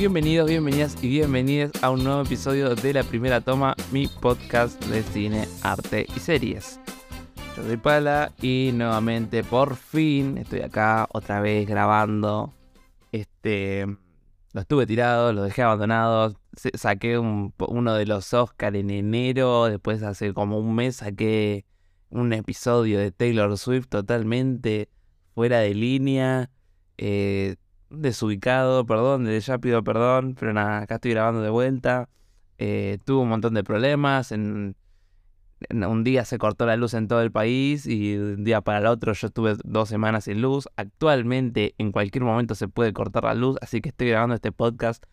Bienvenidos, bienvenidas y bienvenidas a un nuevo episodio de La Primera Toma, mi podcast de cine, arte y series. Yo soy Pala y nuevamente por fin estoy acá otra vez grabando. Este, lo estuve tirado, lo dejé abandonado. Saqué uno de los Oscars en enero, después hace como un mes saqué un episodio de Taylor Swift totalmente fuera de línea. Eh, desubicado, perdón, ya pido perdón, pero nada, acá estoy grabando de vuelta. Eh, tuve un montón de problemas, en, un día se cortó la luz en todo el país y de un día para el otro yo estuve dos semanas sin luz. Actualmente en cualquier momento se puede cortar la luz, así que estoy grabando este podcast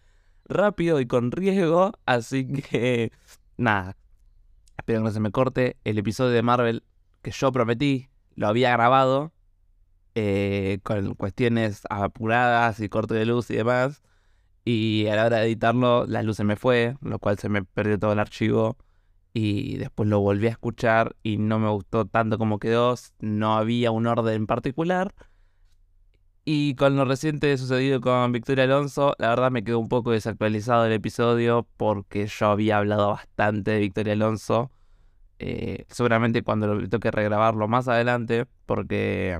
rápido y con riesgo, así que nada, espero que no se me corte. El episodio de Marvel que yo prometí, lo había grabado, eh, con cuestiones apuradas y corte de luz y demás. Y a la hora de editarlo, la luz se me fue, lo cual se me perdió todo el archivo. Y después lo volví a escuchar y no me gustó tanto como quedó. No había un orden en particular. Y con lo reciente sucedido con Victoria Alonso, la verdad me quedó un poco desactualizado el episodio porque yo había hablado bastante de Victoria Alonso. Eh, seguramente cuando lo toque regrabarlo más adelante, porque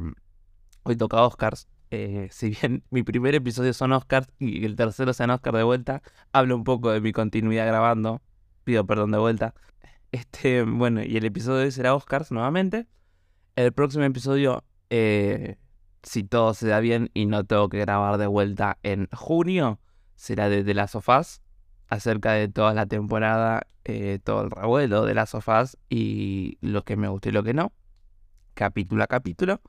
Hoy toca Oscars. Eh, si bien mi primer episodio son Oscars y el tercero sean Oscar de vuelta, hablo un poco de mi continuidad grabando. Pido perdón de vuelta. Este, bueno, y el episodio de hoy será Oscars nuevamente. El próximo episodio, eh, si todo se da bien y no tengo que grabar de vuelta en junio, será de The Last of Us, acerca de toda la temporada, eh, todo el revuelo de Last of Us y lo que me gustó y lo que no, capítulo a capítulo.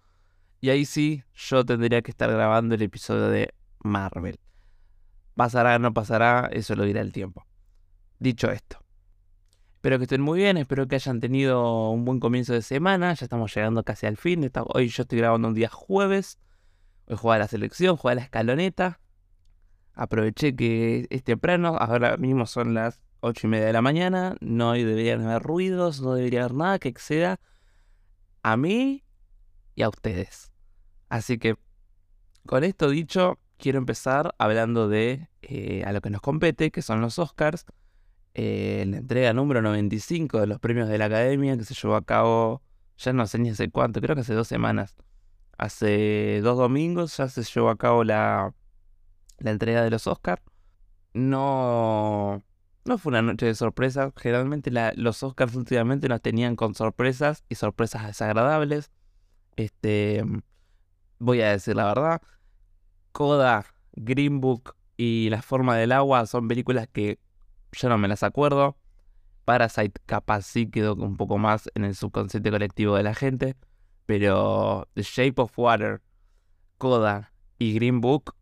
Y ahí sí, yo tendría que estar grabando el episodio de Marvel. Pasará, no pasará, eso lo dirá el tiempo. Dicho esto, espero que estén muy bien, espero que hayan tenido un buen comienzo de semana. Ya estamos llegando casi al fin. Hoy yo estoy grabando un día jueves. Hoy juega la selección, juega la escaloneta. Aproveché que es temprano, ahora mismo son las ocho y media de la mañana. No deberían haber ruidos, no debería haber nada que exceda a mí y a ustedes. Así que, con esto dicho, quiero empezar hablando de eh, a lo que nos compete, que son los Oscars. Eh, la entrega número 95 de los premios de la Academia, que se llevó a cabo, ya no sé ni hace cuánto, creo que hace dos semanas. Hace dos domingos ya se llevó a cabo la, la entrega de los Oscars. No, no fue una noche de sorpresas. Generalmente los Oscars últimamente nos tenían con sorpresas y sorpresas desagradables. Este, voy a decir la verdad. Coda, Green Book y La forma del agua son películas que yo no me las acuerdo. Parasite capaz sí quedó un poco más en el subconsciente colectivo de la gente. Pero The Shape of Water, Coda y Green Book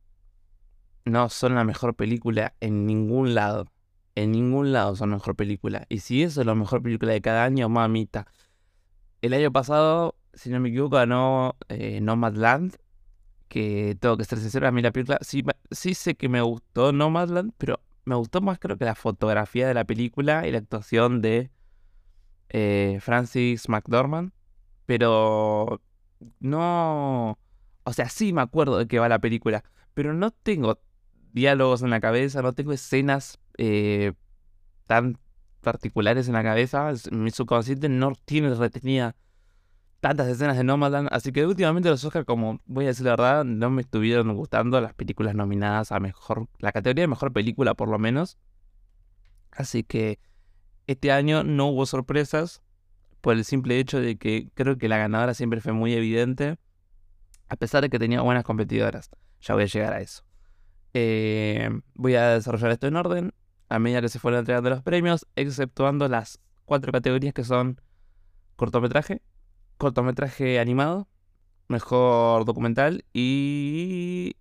no son la mejor película en ningún lado. En ningún lado son la mejor película. Y si eso es la mejor película de cada año, mamita. El año pasado si no me equivoco, ganó eh, Nomadland. Que tengo que ser sincero, a mí la película sí, sí sé que me gustó Nomadland, pero me gustó más creo que la fotografía de la película y la actuación de eh, Francis McDormand. Pero no... O sea, sí me acuerdo de que va la película, pero no tengo diálogos en la cabeza, no tengo escenas eh, tan particulares en la cabeza. Mi subconsciente no tiene retenida tantas escenas de Nomadland. Así que últimamente los Oscars, como voy a decir la verdad, no me estuvieron gustando las películas nominadas a mejor, la categoría de mejor película por lo menos. Así que este año no hubo sorpresas por el simple hecho de que creo que la ganadora siempre fue muy evidente, a pesar de que tenía buenas competidoras. Ya voy a llegar a eso. Eh, voy a desarrollar esto en orden a medida que se fueron entregando los premios, exceptuando las cuatro categorías que son cortometraje, cortometraje animado, mejor documental y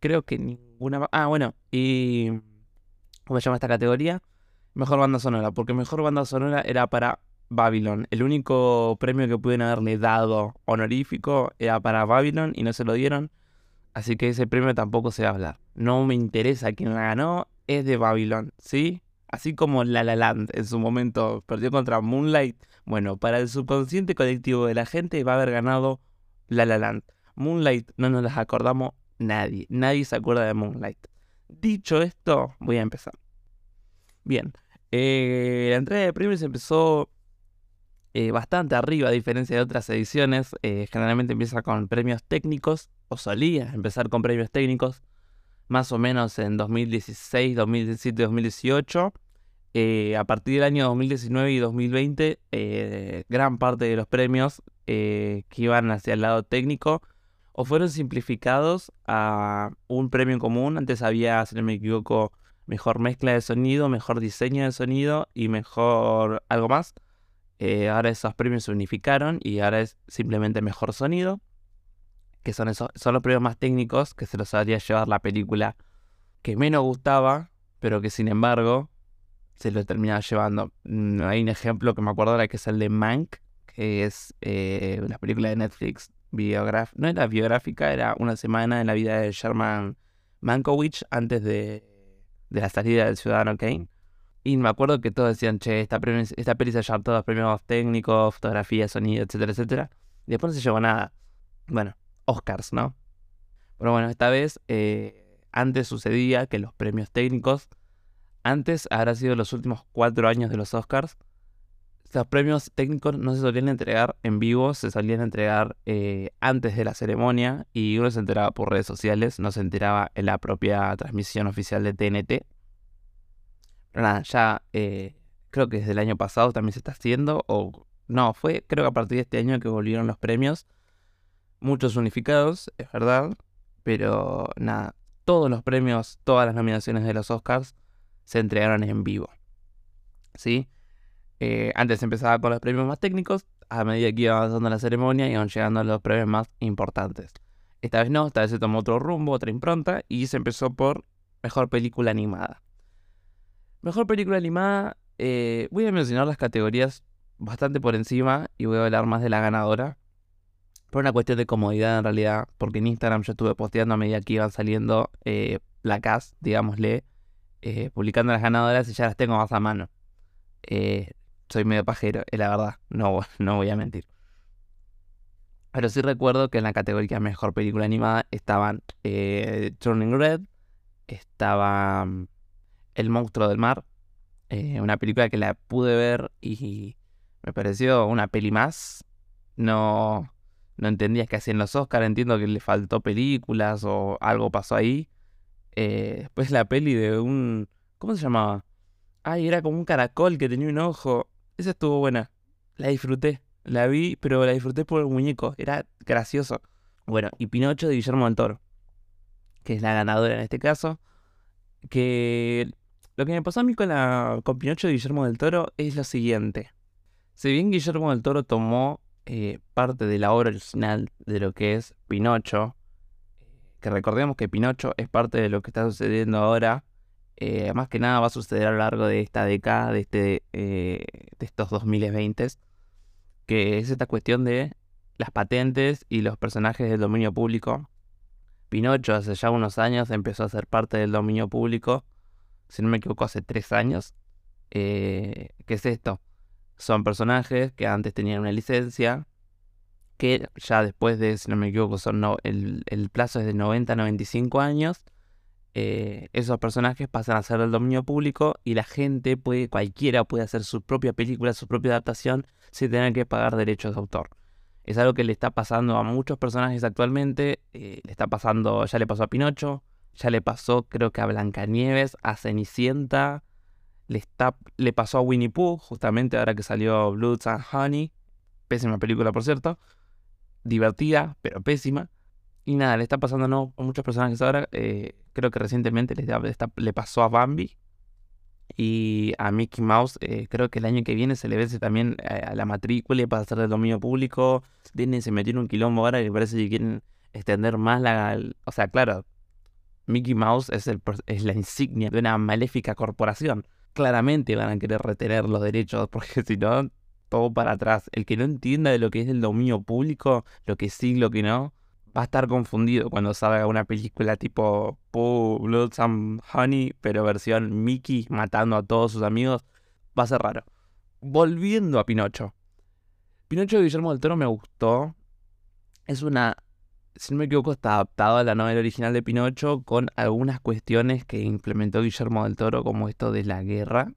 creo que ninguna... Ah, bueno, y... ¿Cómo se llama esta categoría? Mejor banda sonora, porque mejor banda sonora era para Babylon. El único premio que pudieron haberle dado honorífico era para Babylon y no se lo dieron. Así que ese premio tampoco se va a hablar. No me interesa quién la ganó, es de Babylon, ¿sí? Así como La La Land en su momento perdió contra Moonlight, bueno, para el subconsciente colectivo de la gente va a haber ganado La La Land. Moonlight no nos las acordamos nadie, nadie se acuerda de Moonlight. Dicho esto, voy a empezar. Bien, eh, la entrega de premios empezó eh, bastante arriba, a diferencia de otras ediciones. Eh, generalmente empieza con premios técnicos, o solía empezar con premios técnicos, más o menos en 2016, 2017, 2018. A partir del año 2019 y 2020, eh, gran parte de los premios que iban hacia el lado técnico o fueron simplificados a un premio común. Antes había, si no me equivoco, mejor mezcla de sonido, mejor diseño de sonido y mejor algo más. Eh, ahora esos premios se unificaron y ahora es simplemente mejor sonido, que son, esos, son los premios más técnicos que se los haría llevar la película que menos gustaba, pero que sin embargo se lo terminaba llevando. Mm, hay un ejemplo que me acuerdo ahora que es el de Mank, que es eh, la película de Netflix, biográfica, no era biográfica, era una semana en la vida de Sherman Mankiewicz antes de, de la salida del Ciudadano Kane. Y me acuerdo que todos decían, che, esta, esta peli se llevó todos premios técnicos, fotografía, sonido, etcétera, etcétera. Y después no se llevó nada. Bueno, Oscars, ¿no? Pero bueno, esta vez, eh, antes sucedía que los premios técnicos, antes habrá sido los últimos cuatro años de los Oscars, los premios técnicos no se solían entregar en vivo, se solían entregar eh, antes de la ceremonia y uno se enteraba por redes sociales, no se enteraba en la propia transmisión oficial de TNT nada, ya eh, creo que desde el año pasado también se está haciendo, o no, fue creo que a partir de este año que volvieron los premios, muchos unificados, es verdad, pero nada, todos los premios, todas las nominaciones de los Oscars se entregaron en vivo. ¿Sí? Eh, antes empezaba con los premios más técnicos, a medida que iba avanzando la ceremonia iban llegando los premios más importantes. Esta vez no, esta vez se tomó otro rumbo, otra impronta, y se empezó por Mejor Película Animada. Mejor película animada, eh, voy a mencionar las categorías bastante por encima y voy a hablar más de la ganadora. Por una cuestión de comodidad en realidad, porque en Instagram yo estuve posteando a medida que iban saliendo eh, placas, digámosle, eh, publicando las ganadoras y ya las tengo más a mano. Eh, soy medio pajero, es la verdad, no, no voy a mentir. Pero sí recuerdo que en la categoría Mejor Película Animada estaban Turning Red, estaba mm, el monstruo del mar, eh, una película que la pude ver y me pareció una peli más. No, no entendía qué hacían los Oscars, entiendo que le faltó películas o algo pasó ahí. Eh, después la peli de un... ¿Cómo se llamaba? Ay, era como un caracol que tenía un ojo. Esa estuvo buena. La disfruté. La vi, pero la disfruté por el muñeco. Era gracioso. Bueno, y Pinocho de Guillermo del Toro, que es la ganadora en este caso. Que lo que me pasó a mí con, la, con Pinocho de Guillermo del Toro es lo siguiente. Si bien Guillermo del Toro tomó eh, parte de la obra original de lo que es Pinocho, que recordemos que Pinocho es parte de lo que está sucediendo ahora, eh, más que nada va a suceder a lo largo de esta década, de, este, eh, de estos 2020, que es esta cuestión de las patentes y los personajes del dominio público. Pinocho hace ya unos años empezó a ser parte del dominio público si no me equivoco, hace tres años. Eh, ¿Qué es esto? Son personajes que antes tenían una licencia, que ya después de, si no me equivoco, son el, plazo es de 90 a 95 años. Eh, esos personajes pasan a ser del dominio público y la gente puede, cualquiera puede hacer su propia película, su propia adaptación sin tener que pagar derechos de autor. Es algo que le está pasando a muchos personajes actualmente, eh, le está pasando, ya le pasó a Pinocho, ya le pasó, creo que a Blancanieves, a Cenicienta. Le, está, le pasó a Winnie Pooh, justamente ahora que salió Bloods and Honey. Pésima película, por cierto. Divertida, pero pésima. Y nada, le está pasando ¿no? a muchos personajes ahora. Eh, creo que recientemente le, pasó a Bambi. Y a Mickey Mouse, eh, creo que el año que viene se le vence también eh, a, la matrícula para hacer del dominio público. Disney se metió en un quilombo ahora y parece que quieren extender más la... O sea, claro, Mickey Mouse es, el, es la insignia de una maléfica corporación. Claramente van a querer retener los derechos porque si no, para atrás. El que no entienda de lo que es el dominio público, lo que sí, lo que no, va a estar confundido cuando salga una película tipo Blood and Honey, pero versión Mickey matando a todos sus amigos. Va a ser raro. Volviendo a Pinocho. Pinocho de Guillermo del Toro me gustó. Es una si no me equivoco, está adaptado a la novela original de Pinocho con algunas cuestiones que implementó Guillermo del Toro, como esto de la guerra.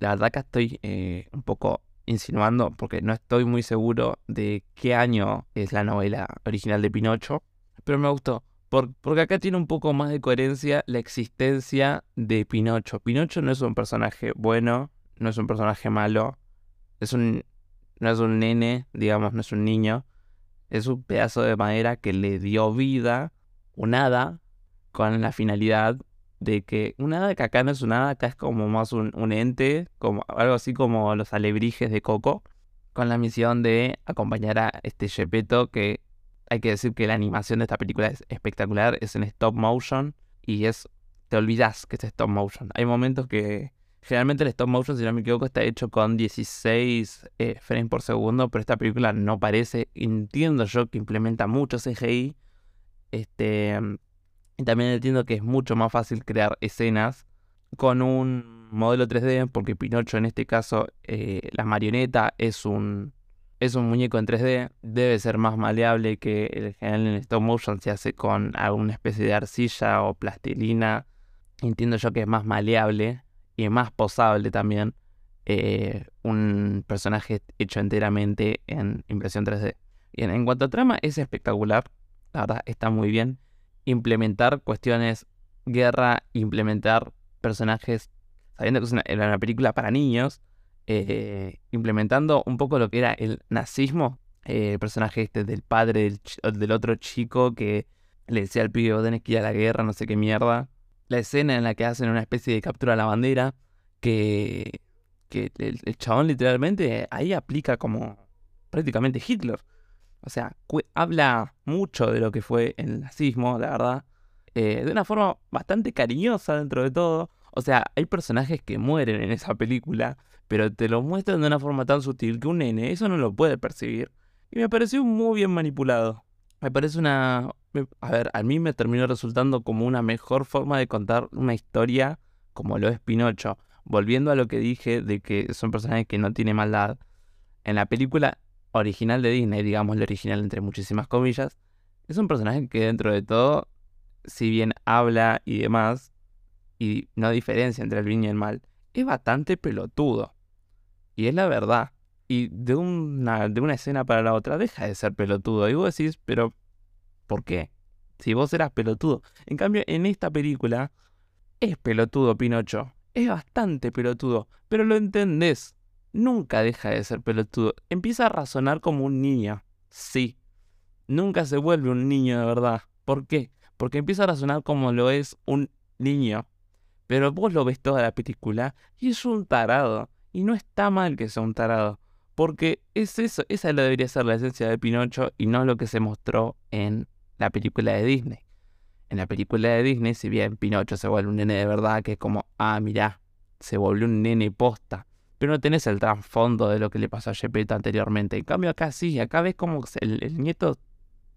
La verdad que estoy eh, un poco insinuando, porque no estoy muy seguro de qué año es la novela original de Pinocho, pero me gustó. porque acá tiene un poco más de coherencia la existencia de Pinocho. Pinocho no es un personaje bueno, no es un personaje malo, es un, no es un nene, digamos, no es un niño. Es un pedazo de madera que le dio vida, un hada, con la finalidad de que un hada que acá no es un hada, acá es como más un, ente, como algo así como los alebrijes de Coco, con la misión de acompañar a este Gepetto que hay que decir que la animación de esta película es espectacular, es en stop motion y es te olvidas que es stop motion. Hay momentos que generalmente el stop motion, si no me equivoco, está hecho con 16 eh, frames por segundo, pero esta película no parece. Entiendo yo que implementa mucho CGI. Este, y también entiendo que es mucho más fácil crear escenas con un modelo 3D, porque Pinocho en este caso, eh, la marioneta es un, es un muñeco en 3D, debe ser más maleable que el general en stop motion se hace con alguna especie de arcilla o plastilina. Entiendo yo que es más maleable y más posable también eh, un personaje hecho enteramente en impresión 3D. Bien, en cuanto a trama, es espectacular. La verdad, está muy bien implementar cuestiones guerra, implementar personajes, sabiendo que es una, película para niños, eh, implementando un poco lo que era el nazismo, eh, el personaje este del padre del, otro chico que le decía al pibe, vos tenés que ir a la guerra, no sé qué mierda. La escena en la que hacen una especie de captura a la bandera, que, que el, el chabón literalmente ahí aplica como prácticamente Hitler. O sea, habla mucho de lo que fue el nazismo, la verdad. Eh, de una forma bastante cariñosa dentro de todo. O sea, hay personajes que mueren en esa película, pero te lo muestran de una forma tan sutil que un nene eso no lo puede percibir. Y me pareció muy bien manipulado. Me parece una... A ver, a mí me terminó resultando como una mejor forma de contar una historia como lo es Pinocho. Volviendo a lo que dije de que son personajes que no tienen maldad. En la película original de Disney, digamos el original entre muchísimas comillas, es un personaje que dentro de todo, si bien habla y demás, y no diferencia entre el bien y el mal, es bastante pelotudo. Y es la verdad. Y de una, de una escena para la otra deja de ser pelotudo. Y vos decís, pero ¿por qué? Si vos eras pelotudo. En cambio, en esta película es pelotudo Pinocho. Es bastante pelotudo. Pero lo entendés nunca deja de ser pelotudo. Empieza a razonar como un niño. Sí. Nunca se vuelve un niño de verdad. ¿Por qué? Porque empieza a razonar como lo es un niño. Pero vos lo ves toda la película y es un tarado. Y no está mal que sea un tarado. Porque es eso, esa debería ser la esencia de Pinocho y no lo que se mostró en la película de Disney. En la película de Disney, si bien Pinocho se vuelve un nene de verdad, que es como, ah, mirá, se volvió un nene posta pero no tenés el trasfondo de lo que le pasó a Gepetto anteriormente. En cambio acá sí, acá ves como el, nieto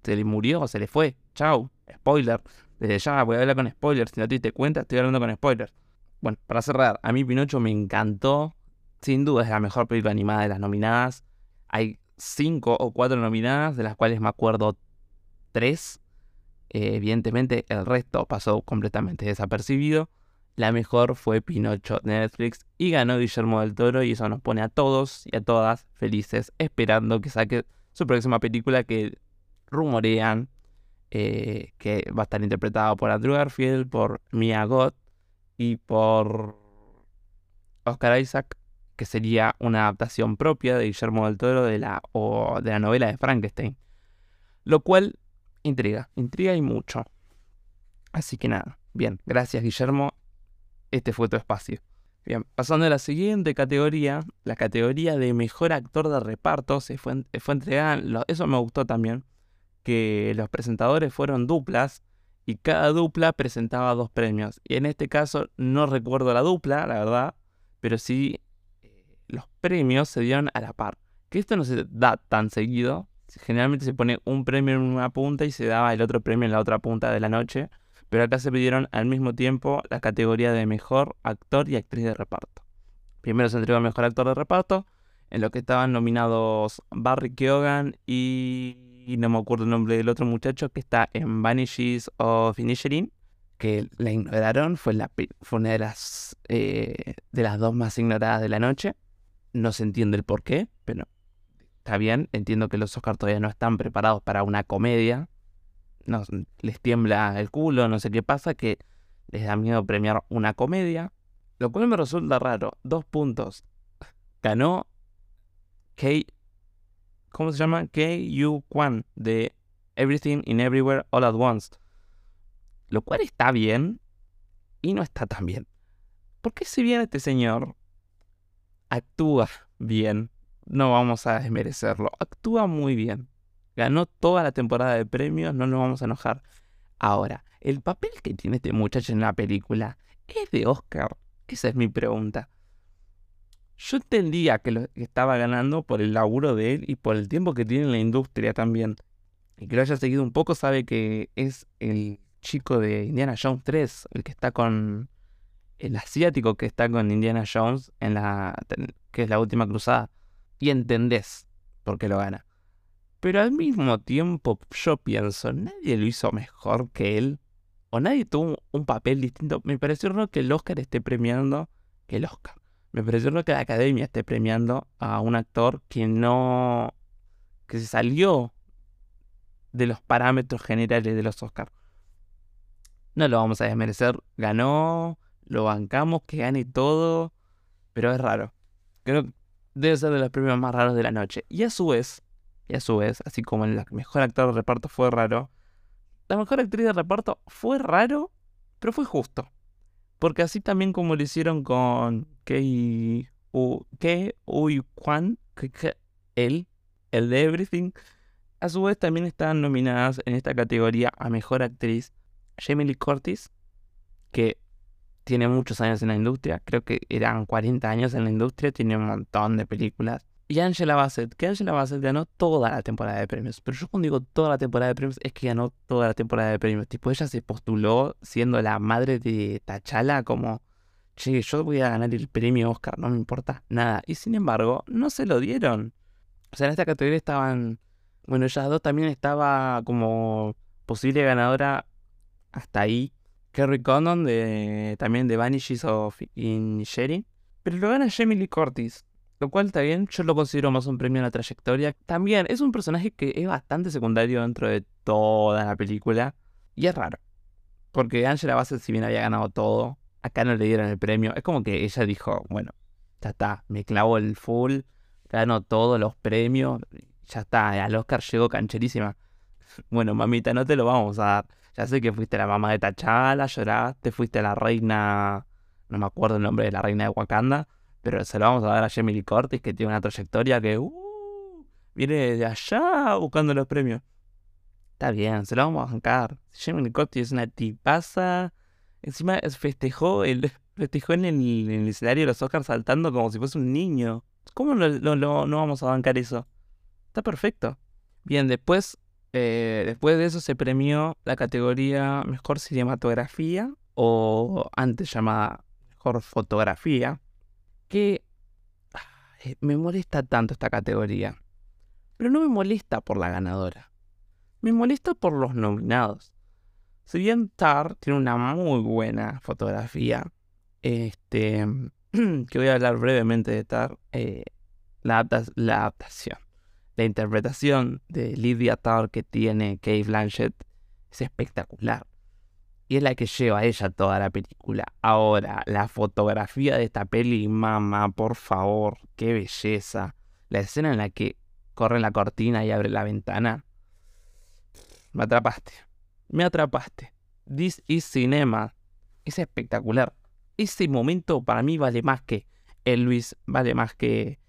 se le murió, se le fue. Chau, spoiler. Desde ya voy a hablar con spoilers, si no te diste cuenta estoy hablando con spoilers. Bueno, para cerrar, a mí Pinocho me encantó. Sin duda es la mejor película animada de las nominadas. Hay cinco o cuatro nominadas, de las cuales me acuerdo tres. Eh, evidentemente el resto pasó completamente desapercibido. La mejor fue Pinocho de Netflix y ganó Guillermo del Toro y eso nos pone a todos y a todas felices esperando que saque su próxima película que rumorean eh, que va a estar interpretada por Andrew Garfield, por Mia Goth y por Oscar Isaac, que sería una adaptación propia de Guillermo del Toro de la, o de la novela de Frankenstein. Lo cual intriga, intriga y mucho. Así que nada, bien, gracias Guillermo este fue tu espacio. Bien, pasando a la siguiente categoría, la categoría de mejor actor de reparto, se fue, fue entregada, eso me gustó también, que los presentadores fueron duplas y cada dupla presentaba dos premios. Y en este caso no recuerdo la dupla, la verdad, pero sí eh, los premios se dieron a la par. Que esto no se da tan seguido, generalmente se pone un premio en una punta y se daba el otro premio en la otra punta de la noche pero acá se pidieron al mismo tiempo la categoría de mejor actor y actriz de reparto. Primero se entregó el mejor actor de reparto, en lo que estaban nominados Barry Keoghan y no me acuerdo el nombre del otro muchacho que está en Vanishes of Inisherin, que la ignoraron, fue, la, una de las, eh, de las dos más ignoradas de la noche. No se entiende el por qué, pero está bien. Entiendo que los Oscars todavía no están preparados para una comedia. No, les tiembla el culo, no sé qué pasa, que les da miedo premiar una comedia. Lo cual me resulta raro. Dos puntos. Ganó K. ¿Cómo se llama? K.U. Kwan de Everything in Everywhere All at Once. Lo cual está bien y no está tan bien. Porque si bien este señor actúa bien, no vamos a desmerecerlo, actúa muy bien. Ganó toda la temporada de premios, no nos vamos a enojar. Ahora, ¿el papel que tiene este muchacho en la película es de Oscar? Esa es mi pregunta. Yo entendía que lo estaba ganando por el laburo de él y por el tiempo que tiene en la industria también. Y que lo haya seguido un poco sabe que es el chico de Indiana Jones 3, el que está con el asiático que está con Indiana Jones en la que es la última cruzada y entendés por qué lo gana. Pero al mismo tiempo yo pienso, nadie lo hizo mejor que él o nadie tuvo un papel distinto. Me pareció raro que el Oscar esté premiando que el Oscar. Me pareció raro que la Academia esté premiando a un actor que no que se salió de los parámetros generales de los Oscars. No lo vamos a desmerecer. Ganó, lo bancamos, que gane todo. Pero es raro. Creo que debe ser de los premios más raros de la noche. Y a su vez, y a su vez, así como el mejor actor de reparto fue raro, la mejor actriz de reparto fue raro, pero fue justo. Porque así también como lo hicieron con Kei Uy Kwan, él, el de Everything, a su vez también están nominadas en esta categoría a mejor actriz Jamie Lee Curtis, que tiene muchos años en la industria, creo que eran 40 años en la industria, tiene un montón de películas. Y Angela Bassett, que Angela Bassett ganó toda la temporada de premios. Pero yo cuando digo toda la temporada de premios, es que ganó toda la temporada de premios. Tipo, ella se postuló siendo la madre de Tachala como, che, yo voy a ganar el premio Oscar, no me importa nada. Y sin embargo, no se lo dieron. O sea, en esta categoría estaban, bueno, ellas dos también estaba como posible ganadora hasta ahí. Kerry Condon de, también de Vanishes of Inisherin. Pero lo gana Jamie Lee Curtis. Lo cual está bien, yo lo considero más un premio a la trayectoria. También es un personaje que es bastante secundario dentro de toda la película. Y es raro. Porque Angela Bassett, si bien había ganado todo, acá no le dieron el premio. Es como que ella dijo, bueno, ya está, me clavo el full, gano todos los premios, ya está, al Oscar llegó cancherísima. Bueno, mamita, no te lo vamos a dar. Ya sé que fuiste la mamá de T'Challa, lloraste, fuiste la reina, no me acuerdo el nombre de la reina de Wakanda, pero se lo vamos a dar a Jamie Lee que tiene una trayectoria que uh, viene de allá buscando los premios. Está bien, se lo vamos a bancar. Jamie Lee es una tipaza. Encima festejó, el, festejó en el, escenario de los Oscars saltando como si fuese un niño. ¿Cómo no, no vamos a bancar eso? Está perfecto. Bien, después eh, después de eso se premió la categoría Mejor Cinematografía o antes llamada Mejor Fotografía, que me molesta tanto esta categoría. Pero no me molesta por la ganadora. Me molesta por los nominados. Si bien Tar tiene una muy buena fotografía, este, que voy a hablar brevemente de Tar, eh, la adaptación la interpretación de Lydia Tarr que tiene Kate Blanchett es espectacular. Y es la que lleva ella toda la película. Ahora, la fotografía de esta peli, mamá, por favor, qué belleza. La escena en la que corre la cortina y abre la ventana. Me atrapaste. Me atrapaste. This is cinema. Es espectacular. Ese momento para mí vale más que Elvis, vale más que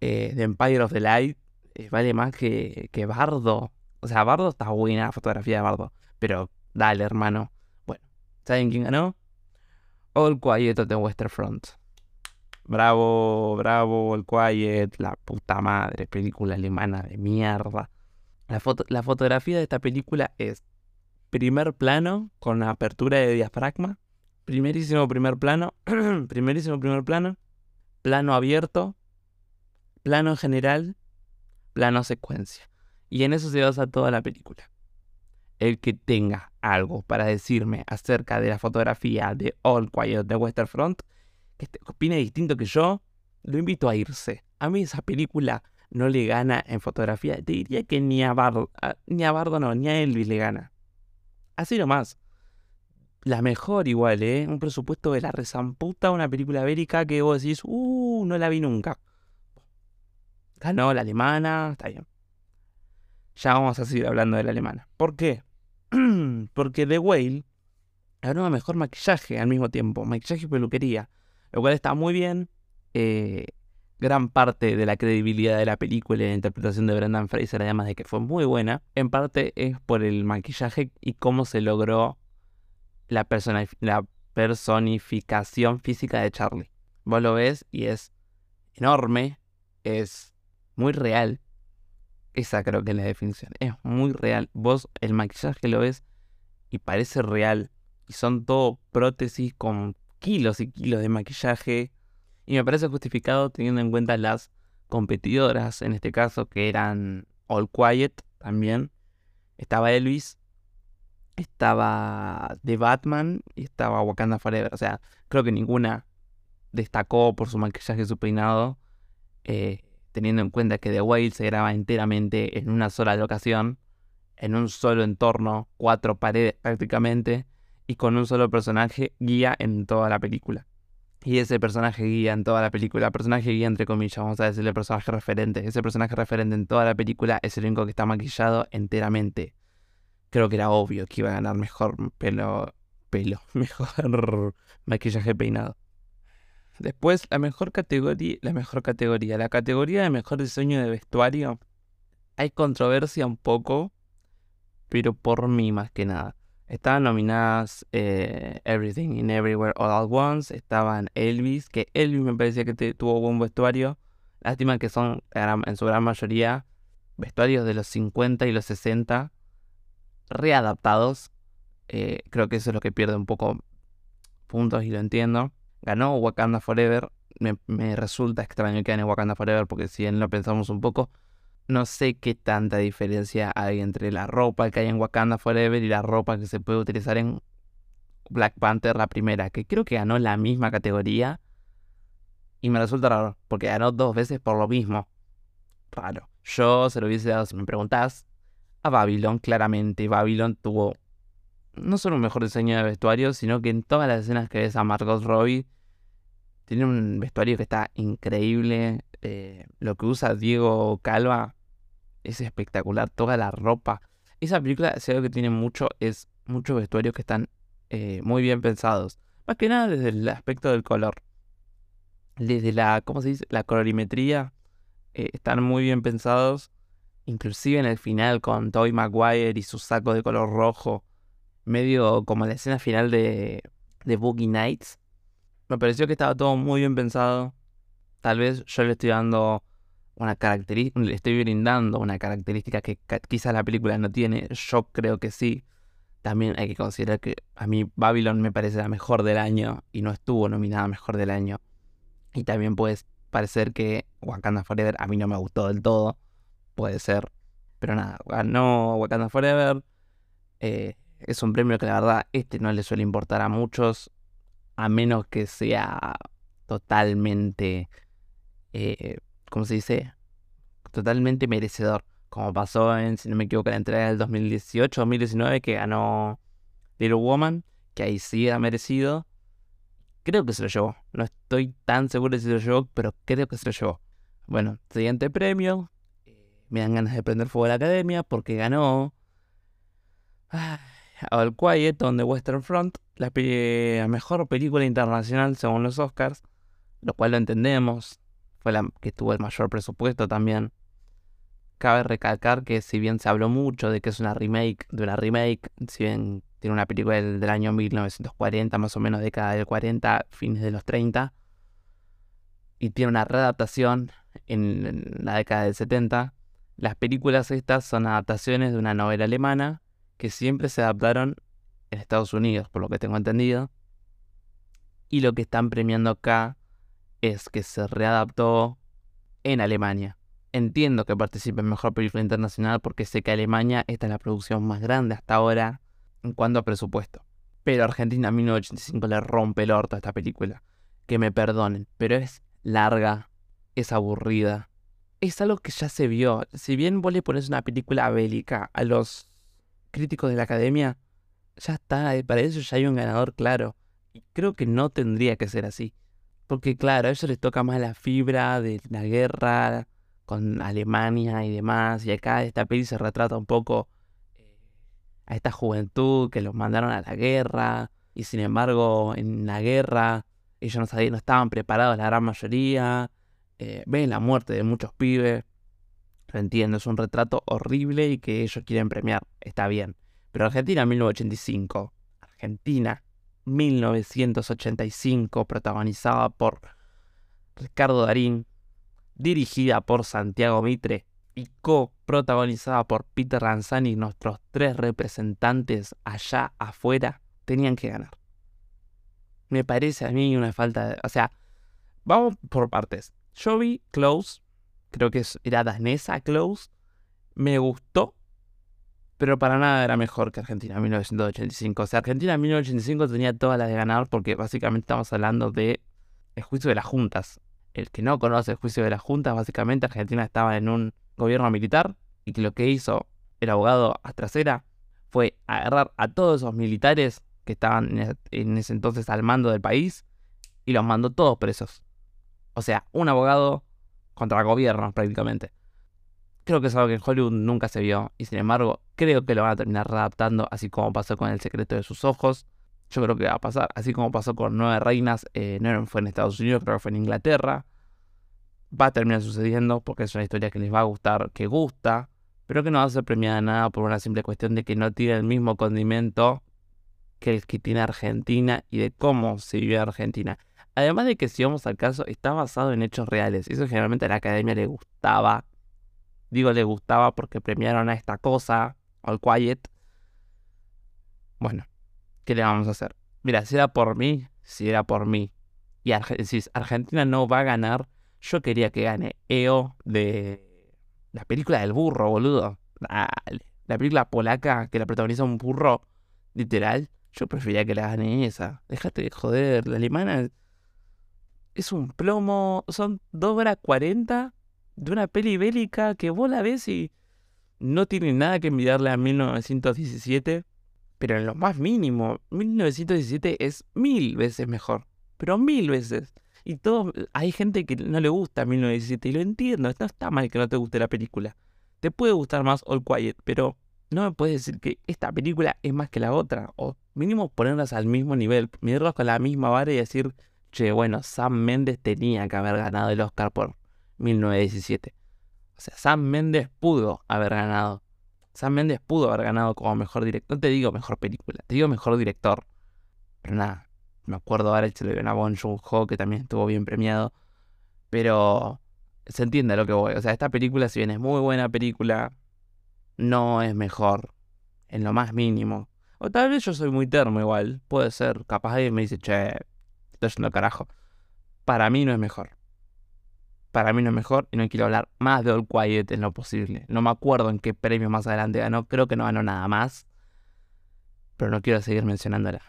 eh, The Empire of the Light eh, vale más que, que Bardo. O sea, Bardo está buena la fotografía de Bardo. Pero dale, hermano. Bueno, ¿saben quién ganó? All Quiet at the Western Front. Bravo, bravo, All Quiet, la puta madre, película alemana de mierda. La, foto, la fotografía de esta película es primer plano con apertura de diafragma, primerísimo primer plano, primerísimo primer plano, plano abierto, plano general plano secuencia. Y en eso se basa toda la película. El que tenga algo para decirme acerca de la fotografía de All Quiet de Western Front, que opine distinto que yo, lo invito a irse. A mí esa película no le gana en fotografía. Te diría que ni a Bardo, ni a Bardo no, ni a Elvis le gana. Así nomás. La mejor igual, ¿eh? Un presupuesto de la rezamputa, una película bélica que vos decís, uh, no la vi nunca. Ganó la alemana, está bien. Ya vamos a seguir hablando de la alemana. ¿Por qué? Porque The Whale ganó mejor maquillaje al mismo tiempo, maquillaje y peluquería, lo cual está muy bien. Eh, gran parte de la credibilidad de la película y la interpretación de Brendan Fraser, además de que fue muy buena, en parte es por el maquillaje y cómo se logró la, la personificación física de Charlie. Vos lo ves y es enorme, es muy real. Esa creo que es la definición. Es muy real. Vos el maquillaje lo ves y parece real. Y son todo prótesis con kilos y kilos de maquillaje y me parece justificado teniendo en cuenta las competidoras, en este caso, que eran All Quiet también. Estaba Elvis, estaba The Batman y estaba Wakanda Forever. O sea, creo que ninguna destacó por su maquillaje su peinado, eh, teniendo en cuenta que The Whale se graba enteramente en una sola locación, en un solo entorno, cuatro paredes prácticamente, y con un solo personaje guía en toda la película. Y ese personaje guía en toda la película, personaje guía entre comillas, vamos a decirle personaje referente. Ese personaje referente en toda la película es el único que está maquillado enteramente. Creo que era obvio que iba a ganar mejor pelo, pelo, mejor maquillaje peinado. Después, la mejor categoría, la mejor categoría, la categoría de mejor diseño de vestuario. Hay controversia un poco, pero por mí más que nada. Estaban nominadas eh, Everything in Everywhere All at Once. Estaban Elvis, que Elvis me parecía que tuvo buen vestuario. Lástima que son en su gran mayoría vestuarios de los 50 y los 60 readaptados. Eh, creo que eso es lo que pierde un poco puntos y lo entiendo. Ganó Wakanda Forever. Me, me resulta extraño que gane Wakanda Forever porque si bien lo pensamos un poco, no sé qué tanta diferencia hay entre la ropa que hay en Wakanda Forever y la ropa que se puede utilizar en Black Panther, la primera, que creo que ganó la misma categoría. Y me resulta raro, porque ganó dos veces por lo mismo. Raro. Yo se lo hubiese dado, si me preguntás, a Babylon, claramente. Babylon tuvo no solo un mejor diseño de vestuario, sino que en todas las escenas que ves a Margot Robbie, tiene un vestuario que está increíble. Eh, lo que usa Diego Calva es espectacular, toda la ropa. Esa película, si algo que tiene mucho, es muchos vestuarios que están eh, muy bien pensados. Más que nada desde el aspecto del color. Desde la, ¿cómo se dice? La colorimetría. Eh, están muy bien pensados. Inclusive en el final con Toy Maguire y su saco de color rojo. Medio como la escena final de, de Boogie Nights. Me pareció que estaba todo muy bien pensado. Tal vez yo le estoy dando una característica, le estoy brindando una característica que quizás la película no tiene, yo creo que sí. También hay que considerar que a mí Babylon me parece la mejor del año y no estuvo nominada mejor del año. Y también puede parecer que Wakanda Forever a mí no me gustó del todo, puede ser. Pero nada, ganó Wakanda Forever. Eh, es un premio que la verdad este no le suele importar a muchos, a menos que sea totalmente eh, ¿cómo se dice? Totalmente merecedor. Como pasó en, si no me equivoco, la entrega del 2018-2019 que ganó Little Woman, que ahí sí era merecido. Creo que se lo llevó. No estoy tan seguro de si se lo llevó, pero creo que se lo llevó. Bueno, siguiente premio. Eh, me dan ganas de prender fuego a la academia porque ganó. All Quiet on the Western Front, la, mejor película internacional según los Oscars, lo cual lo entendemos fue la que tuvo el mayor presupuesto también. Cabe recalcar que si bien se habló mucho de que es una remake de una remake, si bien tiene una película del, año 1940, más o menos década del 40, fines de los 30, y tiene una readaptación en, en la década del 70, las películas estas son adaptaciones de una novela alemana que siempre se adaptaron en Estados Unidos, por lo que tengo entendido. Y lo que están premiando acá es que se readaptó en Alemania. Entiendo que participe en Mejor Película Internacional porque sé que Alemania esta es la producción más grande hasta ahora en cuanto a presupuesto. Pero Argentina 1985 le rompe el orto a esta película. Que me perdonen, pero es larga, es aburrida. Es algo que ya se vio. Si bien vos le pones una película bélica a los críticos de la academia, ya está, eh, para eso ya hay un ganador claro. Y creo que no tendría que ser así. Porque claro, a ellos les toca más la fibra de la guerra con Alemania y demás. Y acá esta peli se retrata un poco eh, a esta juventud que los mandaron a la guerra. Y sin embargo, en la guerra ellos no, sabían, no estaban preparados la gran mayoría. Eh, ven la muerte de muchos pibes. Lo entiendo, es un retrato horrible y que ellos quieren premiar. Está bien. Pero Argentina 1985. Argentina 1985, protagonizada por Ricardo Darín, dirigida por Santiago Mitre y co-protagonizada por Peter Lanzani, nuestros tres representantes allá afuera, tenían que ganar. Me parece a mí una falta de... O sea, vamos por partes. Yo vi Close, creo que era danesa Close, me gustó, pero para nada era mejor que Argentina 1985. O sea, Argentina 1985 tenía todas las de ganar porque básicamente estamos hablando de el juicio de las juntas. El que no conoce el juicio de las juntas, básicamente Argentina estaba en un gobierno militar y que lo que hizo el abogado Astracera fue agarrar a todos esos militares que estaban en ese entonces al mando del país y los mandó todos presos. O sea, un abogado contra el gobierno prácticamente. Creo que es algo que en Hollywood nunca se vio y sin embargo creo que lo van a terminar readaptando así como pasó con El secreto de sus ojos. Yo creo que va a pasar, así como pasó con Nueve Reinas, eh, no fue en Estados Unidos, creo que fue en Inglaterra. Va a terminar sucediendo porque es una historia que les va a gustar, que gusta, pero que no va a ser premiada nada por una simple cuestión de que no tiene el mismo condimento que el que tiene Argentina y de cómo se vive Argentina. Además de que si vamos al caso, está basado en hechos reales. Eso generalmente a la academia le gustaba. Digo, le gustaba porque premiaron a esta cosa, All Quiet. Bueno, ¿qué le vamos a hacer? Mira, si era por mí, si era por mí, y si Argentina no va a ganar, yo quería que gane EO de la película del burro, boludo. La película polaca que la protagoniza un burro, literal. Yo prefería que la gane esa. Déjate de joder, la alemana es un plomo. Son 2 horas 40 de una peli bélica que vos la ves y no tiene nada que envidiarle a 1917. Pero en lo más mínimo, 1917 es mil veces mejor. Pero mil veces. Y todo, hay gente que no le gusta 1917 y lo entiendo. No está mal que no te guste la película. Te puede gustar más All Quiet, pero no me puedes decir que esta película es más que la otra. O mínimo ponerlas al mismo nivel, medirlas con la misma vara y decir, che, bueno, Sam Mendes tenía que haber ganado el Oscar por 1917. O sea, Sam Mendes pudo haber ganado. Sam Mendes pudo haber ganado como mejor director. No te digo mejor película, te digo mejor director. Pero nada, me acuerdo ahora se le dio a Bon Joon-ho, que también estuvo bien premiado. Pero se entiende lo que voy. O sea, esta película, si bien es muy buena película, no es mejor. En lo más mínimo. O tal vez yo soy muy termo igual. Puede ser. Capaz alguien me dice, che, yendo carajo. Para mí no es mejor. Para mí no es mejor y no quiero hablar más de All Quiet en lo posible. No me acuerdo en qué premio más adelante ganó. Creo que no ganó nada más. Pero no quiero seguir mencionándola.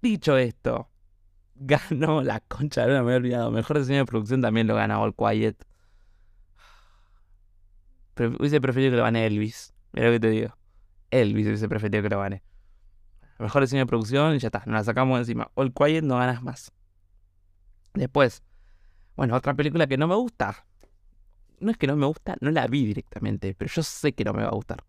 Dicho esto, ganó la concha, no me he olvidado. Mejor diseño de producción también lo gana All Quiet. Hubiese preferido que lo gane Elvis. Mira lo que te digo. Elvis hubiese preferido que lo gane. Mejor diseño de producción y ya está. Nos la sacamos encima. All Quiet no ganas más. Después, bueno, otra película que no me gusta. No es que no me gusta, no la vi directamente, pero yo sé que no me va a gustar.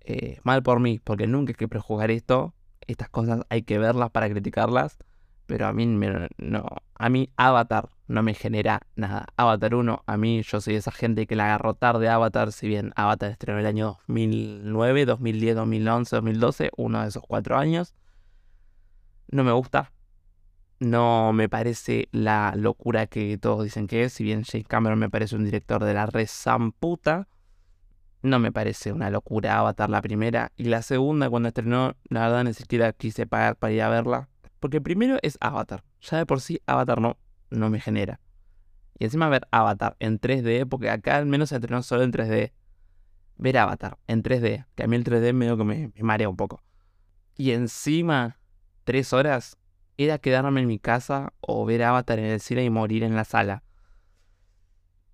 Eh, mal por mí, porque nunca hay que prejuzgar esto. Estas cosas hay que verlas para criticarlas. Pero a mí, no, a mí Avatar no me genera nada. Avatar 1, a mí yo soy esa gente que la agarró tarde Avatar, si bien Avatar estrenó el año 2009, 2010, 2011, 2012, uno de esos cuatro años. No me gusta. No me parece la locura que todos dicen que es. Si bien James Cameron me parece un director de la red puta, no me parece una locura Avatar la primera. Y la segunda, cuando estrenó, la verdad ni siquiera quise pagar para ir a verla porque primero es Avatar. Ya de por sí Avatar no, no me genera. Y encima ver Avatar en 3D, porque acá al menos se entrenó solo en 3D. Ver Avatar en 3D, que a mí el 3D medio que me, me marea un poco. Y encima, tres horas, era quedarme en mi casa o ver Avatar en el cine y morir en la sala.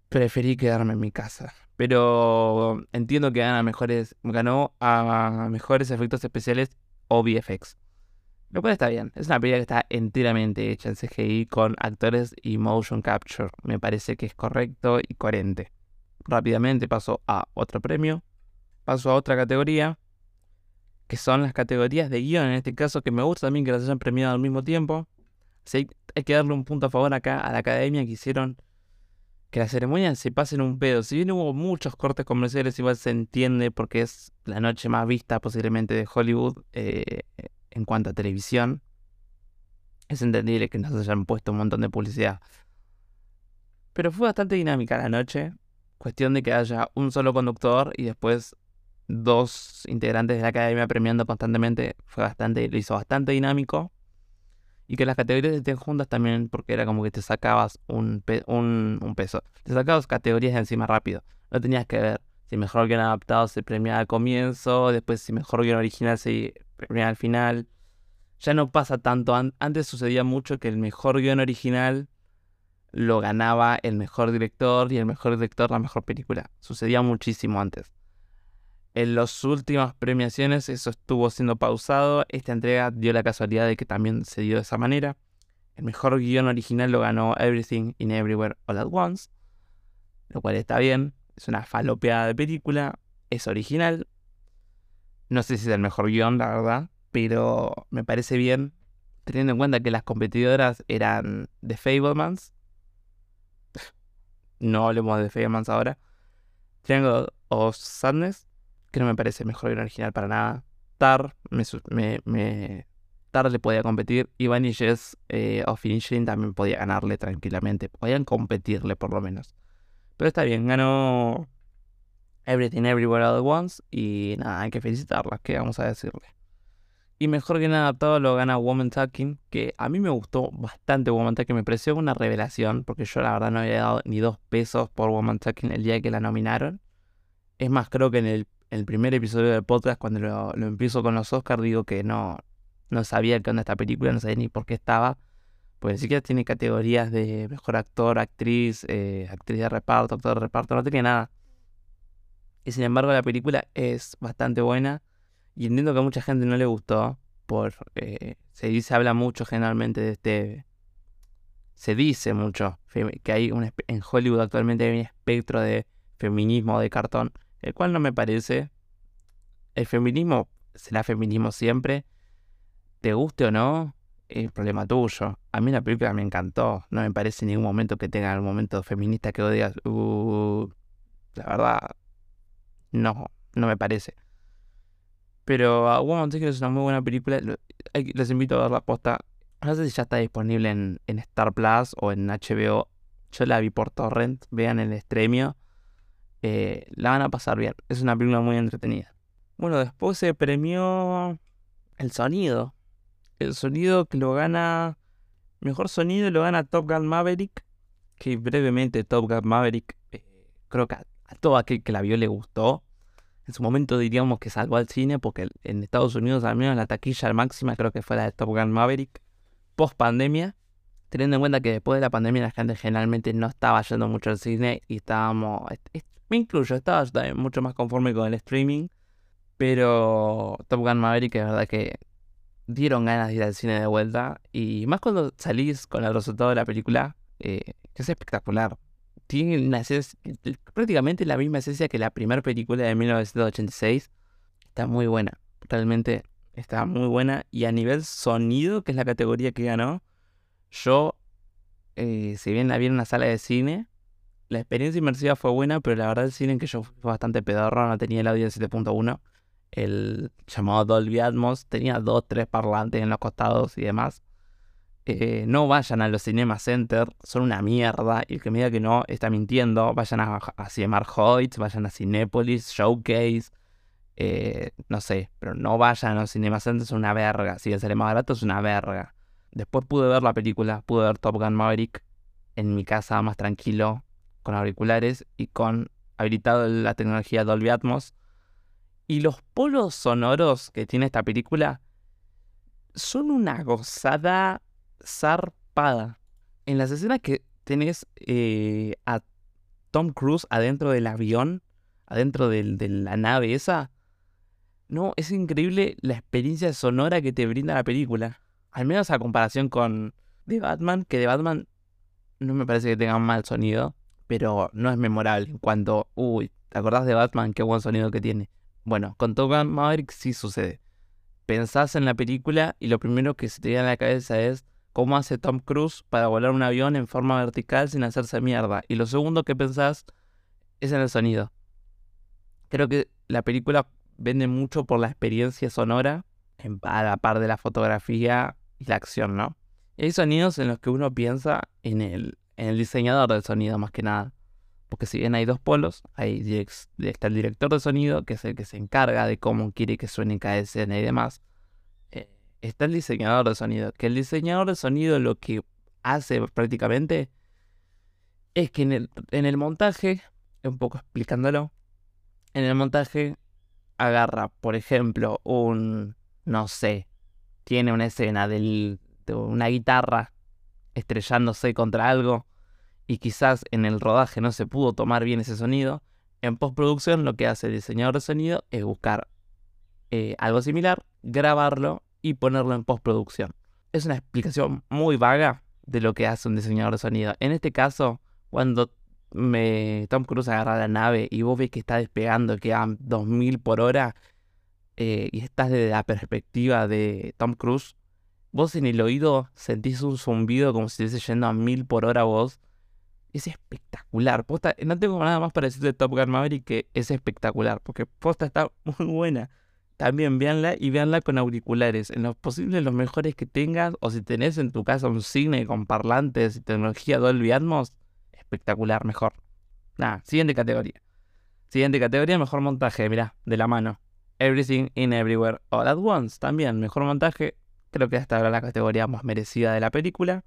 Preferí quedarme en mi casa. Pero entiendo que gana mejores, ganó a mejores efectos especiales o VFX. Lo cual está bien. Es una película que está enteramente hecha en CGI con actores y motion capture. Me parece que es correcto y coherente. Rápidamente paso a otro premio. Paso a otra categoría. Que son las categorías de guion. En este caso, que me gusta también que las hayan premiado al mismo tiempo. Hay que darle un punto a favor acá a la academia que hicieron que la ceremonia se pase en un pedo. Si bien hubo muchos cortes comerciales, igual se entiende porque es la noche más vista posiblemente de Hollywood. Eh, en cuanto a televisión, es entendible que nos hayan puesto un montón de publicidad. Pero fue bastante dinámica la noche. Cuestión de que haya un solo conductor y después dos integrantes de la academia premiando constantemente. Fue bastante, lo hizo bastante dinámico. Y que las categorías estén juntas también, porque era como que te sacabas un, un, peso. Te sacabas categorías de encima rápido. No tenías que ver si mejor guion adaptado se premiaba al comienzo, después si mejor guion original se al final. Ya no pasa tanto. Antes sucedía mucho que el mejor guion original lo ganaba el mejor director y el mejor director la mejor película. Sucedía muchísimo antes. En las últimas premiaciones eso estuvo siendo pausado. Esta entrega dio la casualidad de que también se dio de esa manera. El mejor guion original lo ganó Everything in Everywhere All at Once. Lo cual está bien. Es una falopeada de película. Es original. No sé si es el mejor guion, la verdad, pero me parece bien, teniendo en cuenta que las competidoras eran The Fablemans. no hablemos de Fablemans ahora. Triangle of Sadness, que no me parece el mejor guion original para nada. Tar, me, me, Tar le podía competir. Y Vanishes eh, of Finishing también podía ganarle tranquilamente. Podían competirle por lo menos. Pero está bien, ganó Everything Everywhere All at Once. Y nada, hay que felicitarlas, ¿qué vamos a decirle? Y mejor que nada adaptado lo gana Woman Talking, que a mí me gustó bastante Woman Talking, me pareció una revelación, porque yo la verdad no había dado ni dos pesos por Woman Talking el día que la nominaron. Es más, creo que en el, primer episodio del podcast, cuando lo, empiezo con los Oscars, digo que no, no sabía qué onda esta película, no sabía ni por qué estaba. Pues ni siquiera tiene categorías de mejor actor, actriz, eh, actriz de reparto, actor de reparto, no tenía nada. Y sin embargo la película es bastante buena. Y entiendo que a mucha gente no le gustó. Por, eh, se dice, habla mucho generalmente de este... Se dice mucho que hay un, en Hollywood actualmente hay un espectro de feminismo de cartón. El cual no me parece. El feminismo será feminismo siempre. Te guste o no, es problema tuyo. A mí la película me encantó. No me parece en ningún momento que tenga un momento feminista que vos digas, uh, la verdad, no, no me parece. Pero uh, Woman que es una muy buena película. Les invito a ver la posta. No sé si ya está disponible en, Star Plus o en HBO. Yo la vi por Torrent. Vean el estremio. Eh, la van a pasar bien. Es una película muy entretenida. Bueno, después se premió el sonido. El sonido que lo gana. Mejor sonido lo gana Top Gun Maverick. Que brevemente Top Gun Maverick. Eh, creo que a todo aquel que la vio le gustó. En su momento diríamos que salvó al cine porque en Estados Unidos al menos la taquilla máxima creo que fue la de Top Gun Maverick post pandemia. Teniendo en cuenta que después de la pandemia la gente generalmente no estaba yendo mucho al cine y estábamos, me incluyo, estaba mucho más conforme con el streaming. Pero Top Gun Maverick es verdad que dieron ganas de ir al cine de vuelta. Y más cuando salís con el resultado de la película, eh, que es espectacular tiene una esencia, prácticamente la misma esencia que la primera película de 1986. Está muy buena, realmente está muy buena. Y a nivel sonido, que es la categoría que ganó, yo, eh, si bien la vi en una sala de cine, la experiencia inmersiva fue buena, pero la verdad el cine que yo fue bastante pedorro, no tenía el audio de 7.1, el llamado Dolby Atmos, tenía dos, tres parlantes en los costados y demás. Eh, no vayan a los Cinema Center, son una mierda. Y el que me diga que no está mintiendo. Vayan a, a Cinemark Hoyts, vayan a Cinépolis, Showcase, eh, no sé, pero no vayan a los Cinema Center, son una verga. Si sale más barato, es una verga. Después pude ver la película, pude ver Top Gun Maverick. en mi casa más tranquilo, con auriculares y con habilitado la tecnología Dolby Atmos. Y los polos sonoros que tiene esta película son una gozada zarpada. En las escenas que tenés eh, a Tom Cruise adentro del avión, adentro de la nave esa, no, es increíble la experiencia sonora que te brinda la película. Al menos a comparación con The Batman, que The Batman no me parece que tenga un mal sonido, pero no es memorable en cuanto, uy, ¿te acordás de Batman? Qué buen sonido que tiene. Bueno, con Top Gun Maverick sí sucede. Pensás en la película y lo primero que se te viene a la cabeza es cómo hace Tom Cruise para volar un avión en forma vertical sin hacerse mierda. Y lo segundo que pensás es en el sonido. Creo que la película vende mucho por la experiencia sonora, a la par de la fotografía y la acción, ¿no? Y hay sonidos en los que uno piensa en el, en el diseñador del sonido más que nada. Porque si bien hay dos polos, hay, está el director de sonido, que es el que se encarga de cómo quiere que suene cada escena y demás. Eh, está el diseñador de sonido, que el diseñador de sonido lo que hace prácticamente es que en el, en el montaje, un poco explicándolo, en el montaje agarra, por ejemplo, un, no sé, tiene una escena de una guitarra estrellándose contra algo y quizás en el rodaje no se pudo tomar bien ese sonido, en postproducción lo que hace el diseñador de sonido es buscar eh, algo similar, grabarlo y ponerlo en postproducción. Es una explicación muy vaga de lo que hace un diseñador de sonido. En este caso, cuando Tom Cruise agarra la nave y vos ves que está despegando, que a 2000 por hora, eh, y estás desde la perspectiva de Tom Cruise, vos en el oído sentís un zumbido como si estuviese yendo a 1000 por hora vos. Es espectacular. Posta, no tengo nada más para decir de Top Gun Maverick que es espectacular, porque posta está muy buena. También véanla y véanla con auriculares, en los posibles los mejores que tengas, o si tenés en tu casa un cine con parlantes y tecnología Dolby Atmos, espectacular, mejor. Nada, siguiente categoría. Siguiente categoría, mejor montaje, mirá, de la mano. Everything in Everywhere All at Once, también mejor montaje. Creo que esta era la categoría más merecida de la película.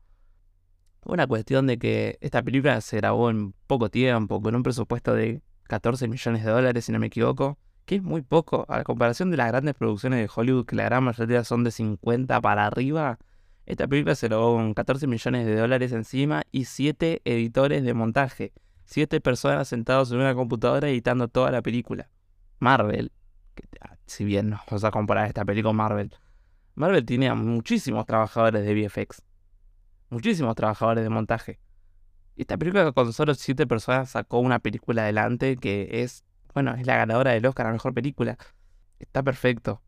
Una cuestión de que esta película se grabó en poco tiempo, con un presupuesto de 14 millones de dólares, si no me equivoco, que es muy poco a la comparación de las grandes producciones de Hollywood, que la gran mayoría son de 50 para arriba. Esta película se logró con 14 millones de dólares encima y 7 editores de montaje. 7 personas sentados en una computadora editando toda la película. Marvel, ah, si bien nos vamos a comparar esta película con Marvel, Marvel tiene muchísimos trabajadores de VFX. Muchísimos trabajadores de montaje. Esta película con solo 7 personas sacó una película adelante que es, bueno, es la ganadora del Oscar a Mejor Película. Está perfecto.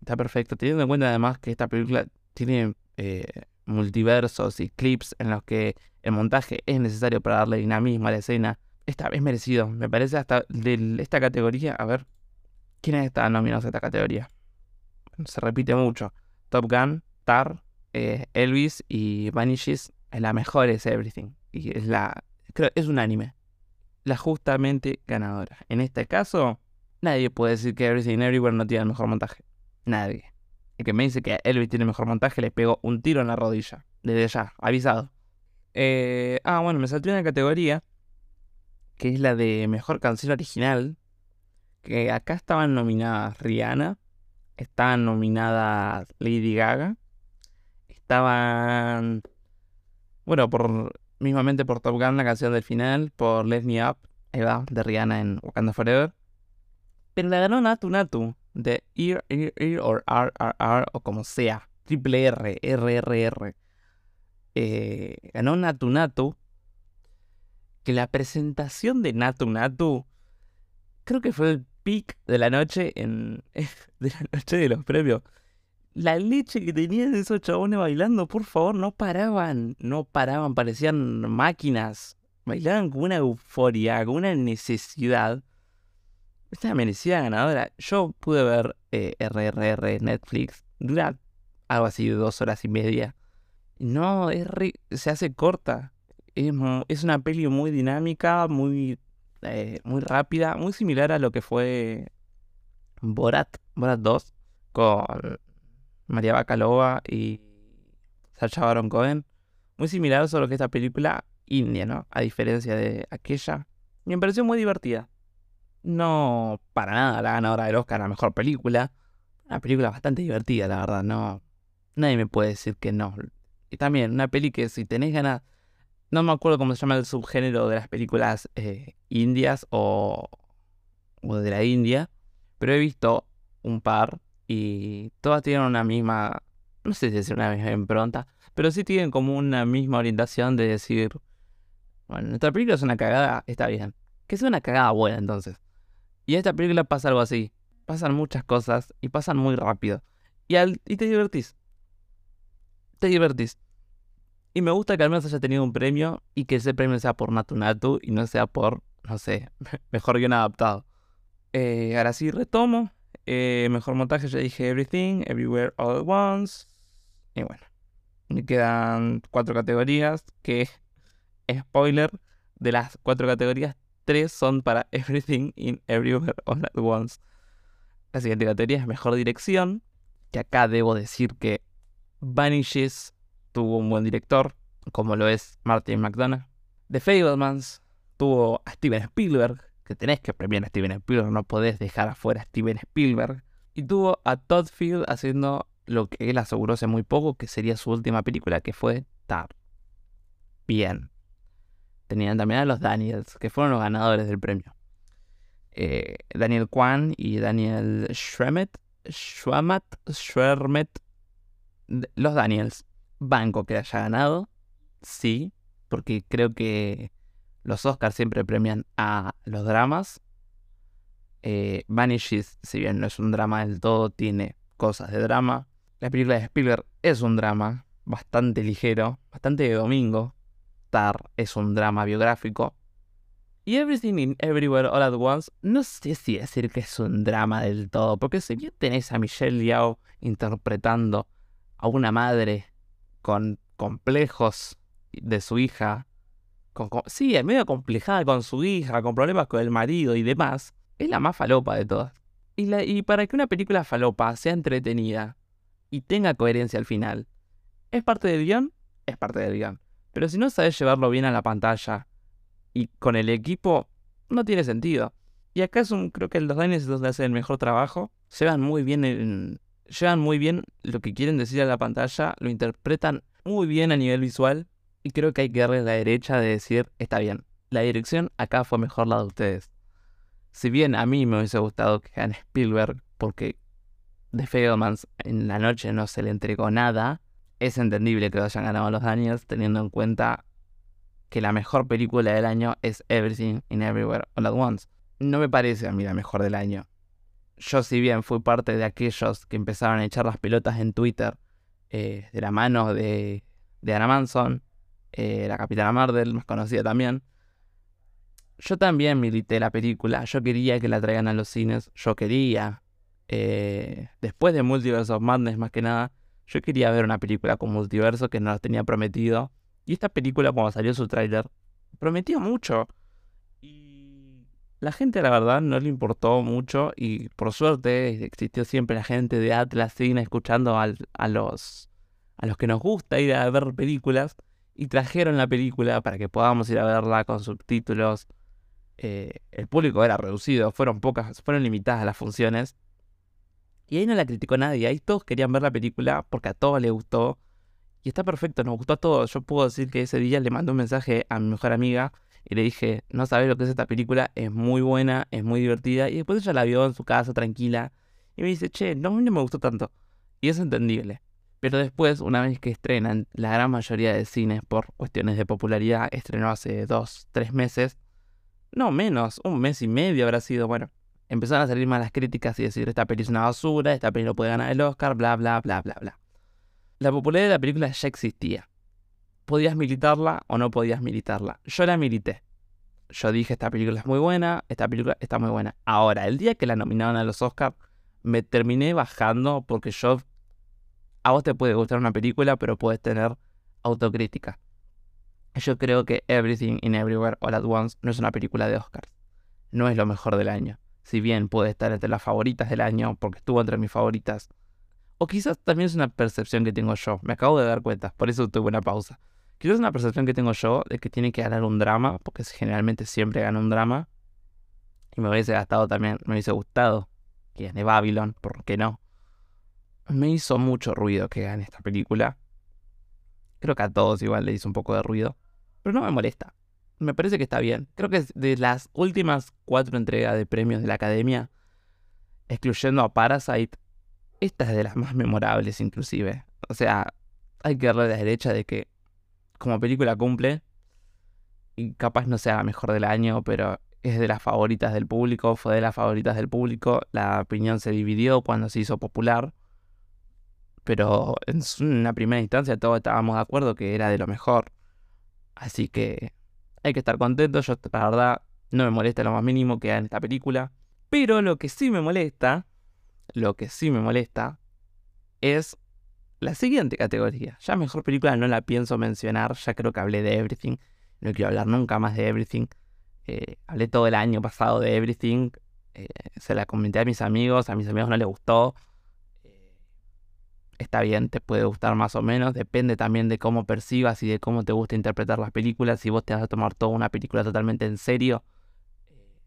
Está perfecto. Teniendo en cuenta además que esta película tiene eh, multiversos y clips en los que el montaje es necesario para darle dinamismo a la escena. Esta es merecido. Me parece hasta de esta categoría. A ver, ¿quiénes están nominados a esta categoría? Se repite mucho. Top Gun, Tar, eh, Elvis y Vanishes. La mejor es Everything. Y es la. Creo, es unánime. La justamente ganadora. En este caso, nadie puede decir que Everything Everywhere no tiene el mejor montaje. Nadie que me dice que Elvis tiene mejor montaje, le pego un tiro en la rodilla. Desde ya, avisado. Eh, ah, bueno, me salté una categoría que es la de mejor canción original. Que acá estaban nominadas Rihanna, estaban nominadas Lady Gaga, estaban. Bueno, por mismamente por Top Gun, la canción del final, por Let Me Up, ahí va, de Rihanna en Wakanda Forever. Pero la ganó Natu Natu de Ir, Ir, Ir o R, R, R o como sea. Triple R, R, R, R. Eh, ganó Natu Natu. Que la presentación de Natu Natu creo que fue el pic de la noche en de la noche de los premios. La leche que tenían esos chabones bailando, por favor, no paraban, no paraban, parecían máquinas. Bailaban con una euforia, con una necesidad. Esta merecida ganadora. Yo pude ver eh, RRR Netflix. Dura algo así de dos horas y media. No, es se hace corta. Es, una peli muy dinámica, muy, eh, muy rápida, muy similar a lo que fue Borat, Borat 2, con María Bacalova y Sacha Baron Cohen. Muy similar a lo que esta película india, ¿no? A diferencia de aquella. Me pareció muy divertida. No para nada la ganadora del Oscar a mejor película. Una película bastante divertida, la verdad. No, nadie me puede decir que no. Y también una peli que si tenés ganas... No me acuerdo cómo se llama el subgénero de las películas eh, indias o, o de la India. Pero he visto un par y todas tienen una misma... No sé si es una misma impronta. Pero sí tienen como una misma orientación de decir... Bueno, nuestra película es una cagada, está bien. Que sea una cagada buena entonces. Y en esta película pasa algo así. Pasan muchas cosas y pasan muy rápido. Y, al, y te divertís. Te divertís. Y me gusta que al menos haya tenido un premio y que ese premio sea por Natu Natu y no sea por, no sé, mejor guion adaptado. Eh, ahora sí retomo. Eh, mejor montaje, ya dije Everything, Everywhere, All at Once. Y bueno, me quedan cuatro categorías que, spoiler, de las cuatro categorías, tres son para Everything in Everywhere All at Once. La siguiente categoría es Mejor Dirección, que acá debo decir que Vanishes tuvo un buen director, como lo es Martin McDonough. The Fablemans tuvo a Steven Spielberg, que tenés que premiar a Steven Spielberg, no podés dejar afuera a Steven Spielberg. Y tuvo a Todd Field haciendo lo que él aseguró hace muy poco que sería su última película, que fue Tar. Bien. Tenían también a los Daniels, que fueron los ganadores del premio. Eh, Daniel Kwan y Daniel Schremet, Schwamat, Schwermet, los Daniels. Banco que haya ganado, sí, porque creo que los Oscars siempre premian a los dramas. Eh, Vanishes, si bien no es un drama del todo, tiene cosas de drama. La película de Spielberg es un drama bastante ligero, bastante de domingo. Tar es un drama biográfico. Y Everything in Everywhere All at Once, no sé si decir que es un drama del todo, porque si bien tenés a Michelle Yao interpretando a una madre con complejos de su hija, con, sí, es medio complejada con su hija, con problemas con el marido y demás, es la más falopa de todas. Y, para que una película falopa sea entretenida y tenga coherencia al final, ¿es parte del guion? Es parte del guion. Pero si no sabes llevarlo bien a la pantalla y con el equipo, no tiene sentido. Y acá un, creo que los Daniels es donde hacen el mejor trabajo. Llevan muy bien en, llevan muy bien lo que quieren decir a la pantalla, lo interpretan muy bien a nivel visual y creo que hay que darle la derecha de decir, está bien, la dirección acá fue mejor la de ustedes. Si bien a mí me hubiese gustado que gane Spielberg porque The Fablemans en la noche no se le entregó nada, es entendible que lo hayan ganado los Daniels teniendo en cuenta que la mejor película del año es Everything in Everywhere All at Once. No me parece a mí la mejor del año yo si bien fui parte de aquellos que empezaron a echar las pelotas en Twitter eh, de la mano de, de Anna Manson, eh, la Capitana Marvel, más conocida también, yo también milité la película, yo quería que la traigan a los cines, yo quería, eh, después de Multiverse of Madness más que nada, yo quería ver una película con multiverso que nos tenía prometido, y esta película cuando salió su tráiler, prometía mucho. La gente, la verdad, no le importó mucho. Y por suerte existió siempre la gente de Atlas Cine escuchando a, los, a los que nos gusta ir a ver películas y trajeron la película para que podamos ir a verla con subtítulos. Eh, el público era reducido, fueron pocas, fueron limitadas las funciones. Y ahí no la criticó nadie, ahí todos querían ver la película porque a todos les gustó. Y está perfecto, nos gustó a todos. Yo puedo decir que ese día le mandé un mensaje a mi mejor amiga y le dije, no sabes lo que es esta película, es muy buena, es muy divertida. Y después ella la vio en su casa tranquila y me dice, che, no, no me gustó tanto. Y es entendible. Pero después, una vez que estrenan la gran mayoría de cines por cuestiones de popularidad, estrenó hace dos, tres meses, no menos, un mes y medio habrá sido, bueno, empezaron a salir malas críticas y decir, esta película es una basura, esta película no puede ganar el Oscar, bla, bla, bla, bla, bla. La popularidad de la película ya existía podías militarla o no podías militarla. Yo la milité. Yo dije, esta película es muy buena, esta película está muy buena. Ahora, el día que la nominaron a los Oscars, me terminé bajando porque yo... A vos te puede gustar una película, pero puedes tener autocrítica. Yo creo que Everything in Everywhere All at Once no es una película de Oscars. No es lo mejor del año. Si bien puede estar entre las favoritas del año, porque estuvo entre mis favoritas. O quizás también es una percepción que tengo yo. Me acabo de dar cuenta, por eso tuve una pausa Quizás es una percepción que tengo yo de que tiene que ganar un drama, porque generalmente siempre gana un drama. Y me hubiese gastado también, me hubiese gustado que gane Babylon, ¿por qué no? Me hizo mucho ruido que gane esta película. Creo que a todos igual le hizo un poco de ruido. Pero no me molesta. Me parece que está bien. Creo que de las últimas cuatro entregas de premios de la academia, excluyendo a Parasite, esta es de las más memorables inclusive. O sea, hay que darle la derecha de que como película cumple. Y capaz no sea la mejor del año, pero es de las favoritas del público, fue de las favoritas del público. La opinión se dividió cuando se hizo popular. Pero en una primera instancia todos estábamos de acuerdo que era de lo mejor. Así que hay que estar contentos. Yo, la verdad, no me molesta lo más mínimo que en esta película. Pero lo que sí me molesta, lo que sí me molesta, es la siguiente categoría. Ya mejor película no la pienso mencionar, ya creo que hablé de Everything. No quiero hablar nunca más de Everything. Eh, hablé todo el año pasado de Everything. Eh, se la comenté a mis amigos, a mis amigos no les gustó. Eh, está bien, te puede gustar más o menos. Depende también de cómo percibas y de cómo te gusta interpretar las películas. Si vos te vas a tomar toda una película totalmente en serio,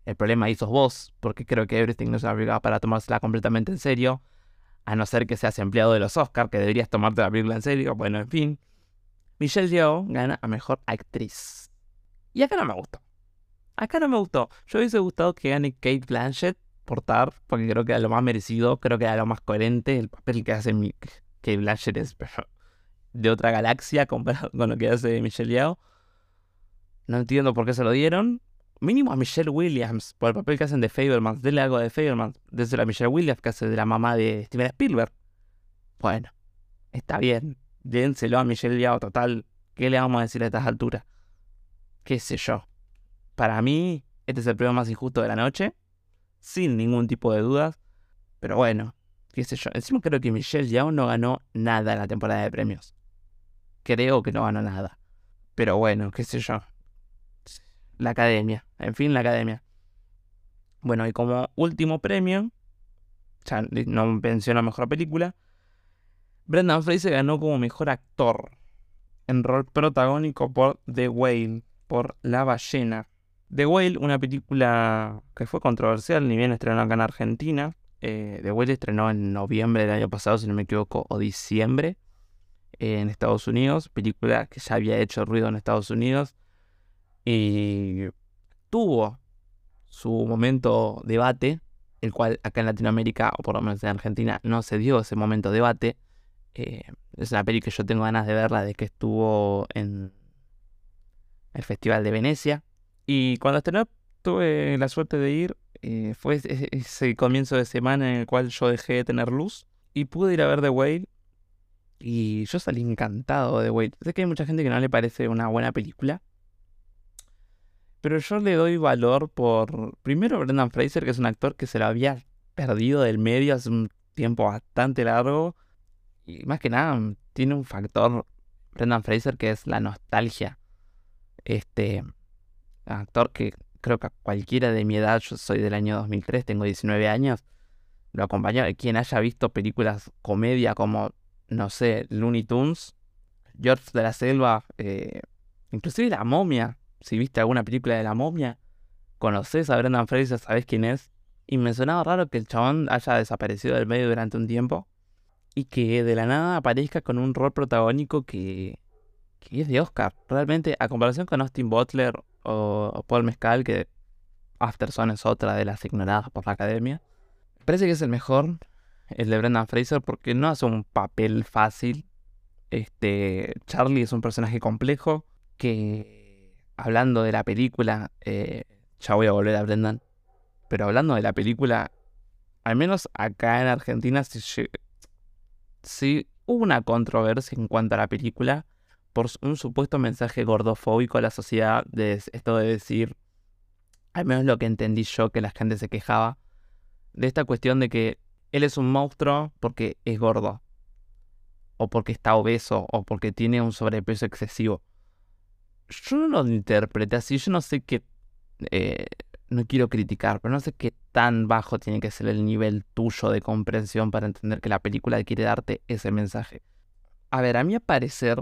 el problema ahí sos vos, porque creo que Everything no es una película para tomársela completamente en serio a no ser que seas empleado de los Oscars, que deberías tomarte la película en serio. Bueno, en fin. Michelle Yeoh gana a Mejor Actriz. Y acá no me gustó. Acá no me gustó. Yo hubiese gustado que gane Kate Blanchett por Tar, porque creo que era lo más merecido, creo que era lo más coherente. El papel que hace Kate Blanchett es de otra galaxia comparado con lo que hace Michelle Yeoh. No entiendo por qué se lo dieron mínimo a Michelle Williams por el papel que hacen de Fabermans. Denle algo de Fabermans. Desde la Michelle Williams que hace de la mamá de Steven Spielberg. Bueno, está bien. Dénselo a Michelle Yao, total. ¿Qué le vamos a decir a estas alturas? ¿Qué sé yo? Para mí, este es el premio más injusto de la noche. Sin ningún tipo de dudas. Pero bueno, qué sé yo. Encima creo que Michelle Yao no ganó nada en la temporada de premios. Creo que no ganó nada. Pero bueno, qué sé yo la academia. En fin, la academia. Bueno, y como último premio, ya no menciono mejor película, Brendan Fraser ganó como mejor actor en rol protagónico por The Whale, por La Ballena. The Whale, una película que fue controversial, ni bien estrenó acá en Argentina. Eh, The Whale estrenó en noviembre del año pasado, si no me equivoco, o diciembre en Estados Unidos. Película que ya había hecho ruido en Estados Unidos y tuvo su momento debate, el cual acá en Latinoamérica, o por lo menos en Argentina, no se dio ese momento debate. Eh, es una peli que yo tengo ganas de verla de que estuvo en el Festival de Venecia. Y cuando estrenó tuve la suerte de ir. Eh, fue ese comienzo de semana en el cual yo dejé de tener luz y pude ir a ver The Whale. Y yo salí encantado de The Whale. Sé que hay mucha gente que no le parece una buena película. Pero yo le doy valor por, primero, Brendan Fraser, que es un actor que se lo había perdido del medio hace un tiempo bastante largo. Y más que nada, tiene un factor, Brendan Fraser, que es la nostalgia. Este actor que creo que a cualquiera de mi edad, yo soy del año 2003, tengo 19 años, lo acompaña. Quien haya visto películas comedia como, no sé, Looney Tunes, George de la Selva, eh, inclusive La Momia, si viste alguna película de la momia, conoces a Brendan Fraser, sabes quién es. Y me sonaba raro que el chabón haya desaparecido del medio durante un tiempo y que de la nada aparezca con un rol protagónico que, que es de Oscar. Realmente, a comparación con Austin Butler o, Paul Mescal, que Afterson es otra de las ignoradas por la academia, parece que es el mejor, el de Brendan Fraser, porque no hace un papel fácil. Este, Charlie es un personaje complejo que hablando de la película, eh, ya voy a volver a Brendan, pero hablando de la película, al menos acá en Argentina sí, hubo una controversia en cuanto a la película por un supuesto mensaje gordofóbico a la sociedad de esto de decir, al menos lo que entendí yo que la gente se quejaba, de esta cuestión de que él es un monstruo porque es gordo, o porque está obeso, o porque tiene un sobrepeso excesivo yo no lo interpreté así, yo no sé qué, eh, no quiero criticar, pero no sé qué tan bajo tiene que ser el nivel tuyo de comprensión para entender que la película quiere darte ese mensaje. A ver, a mi parecer,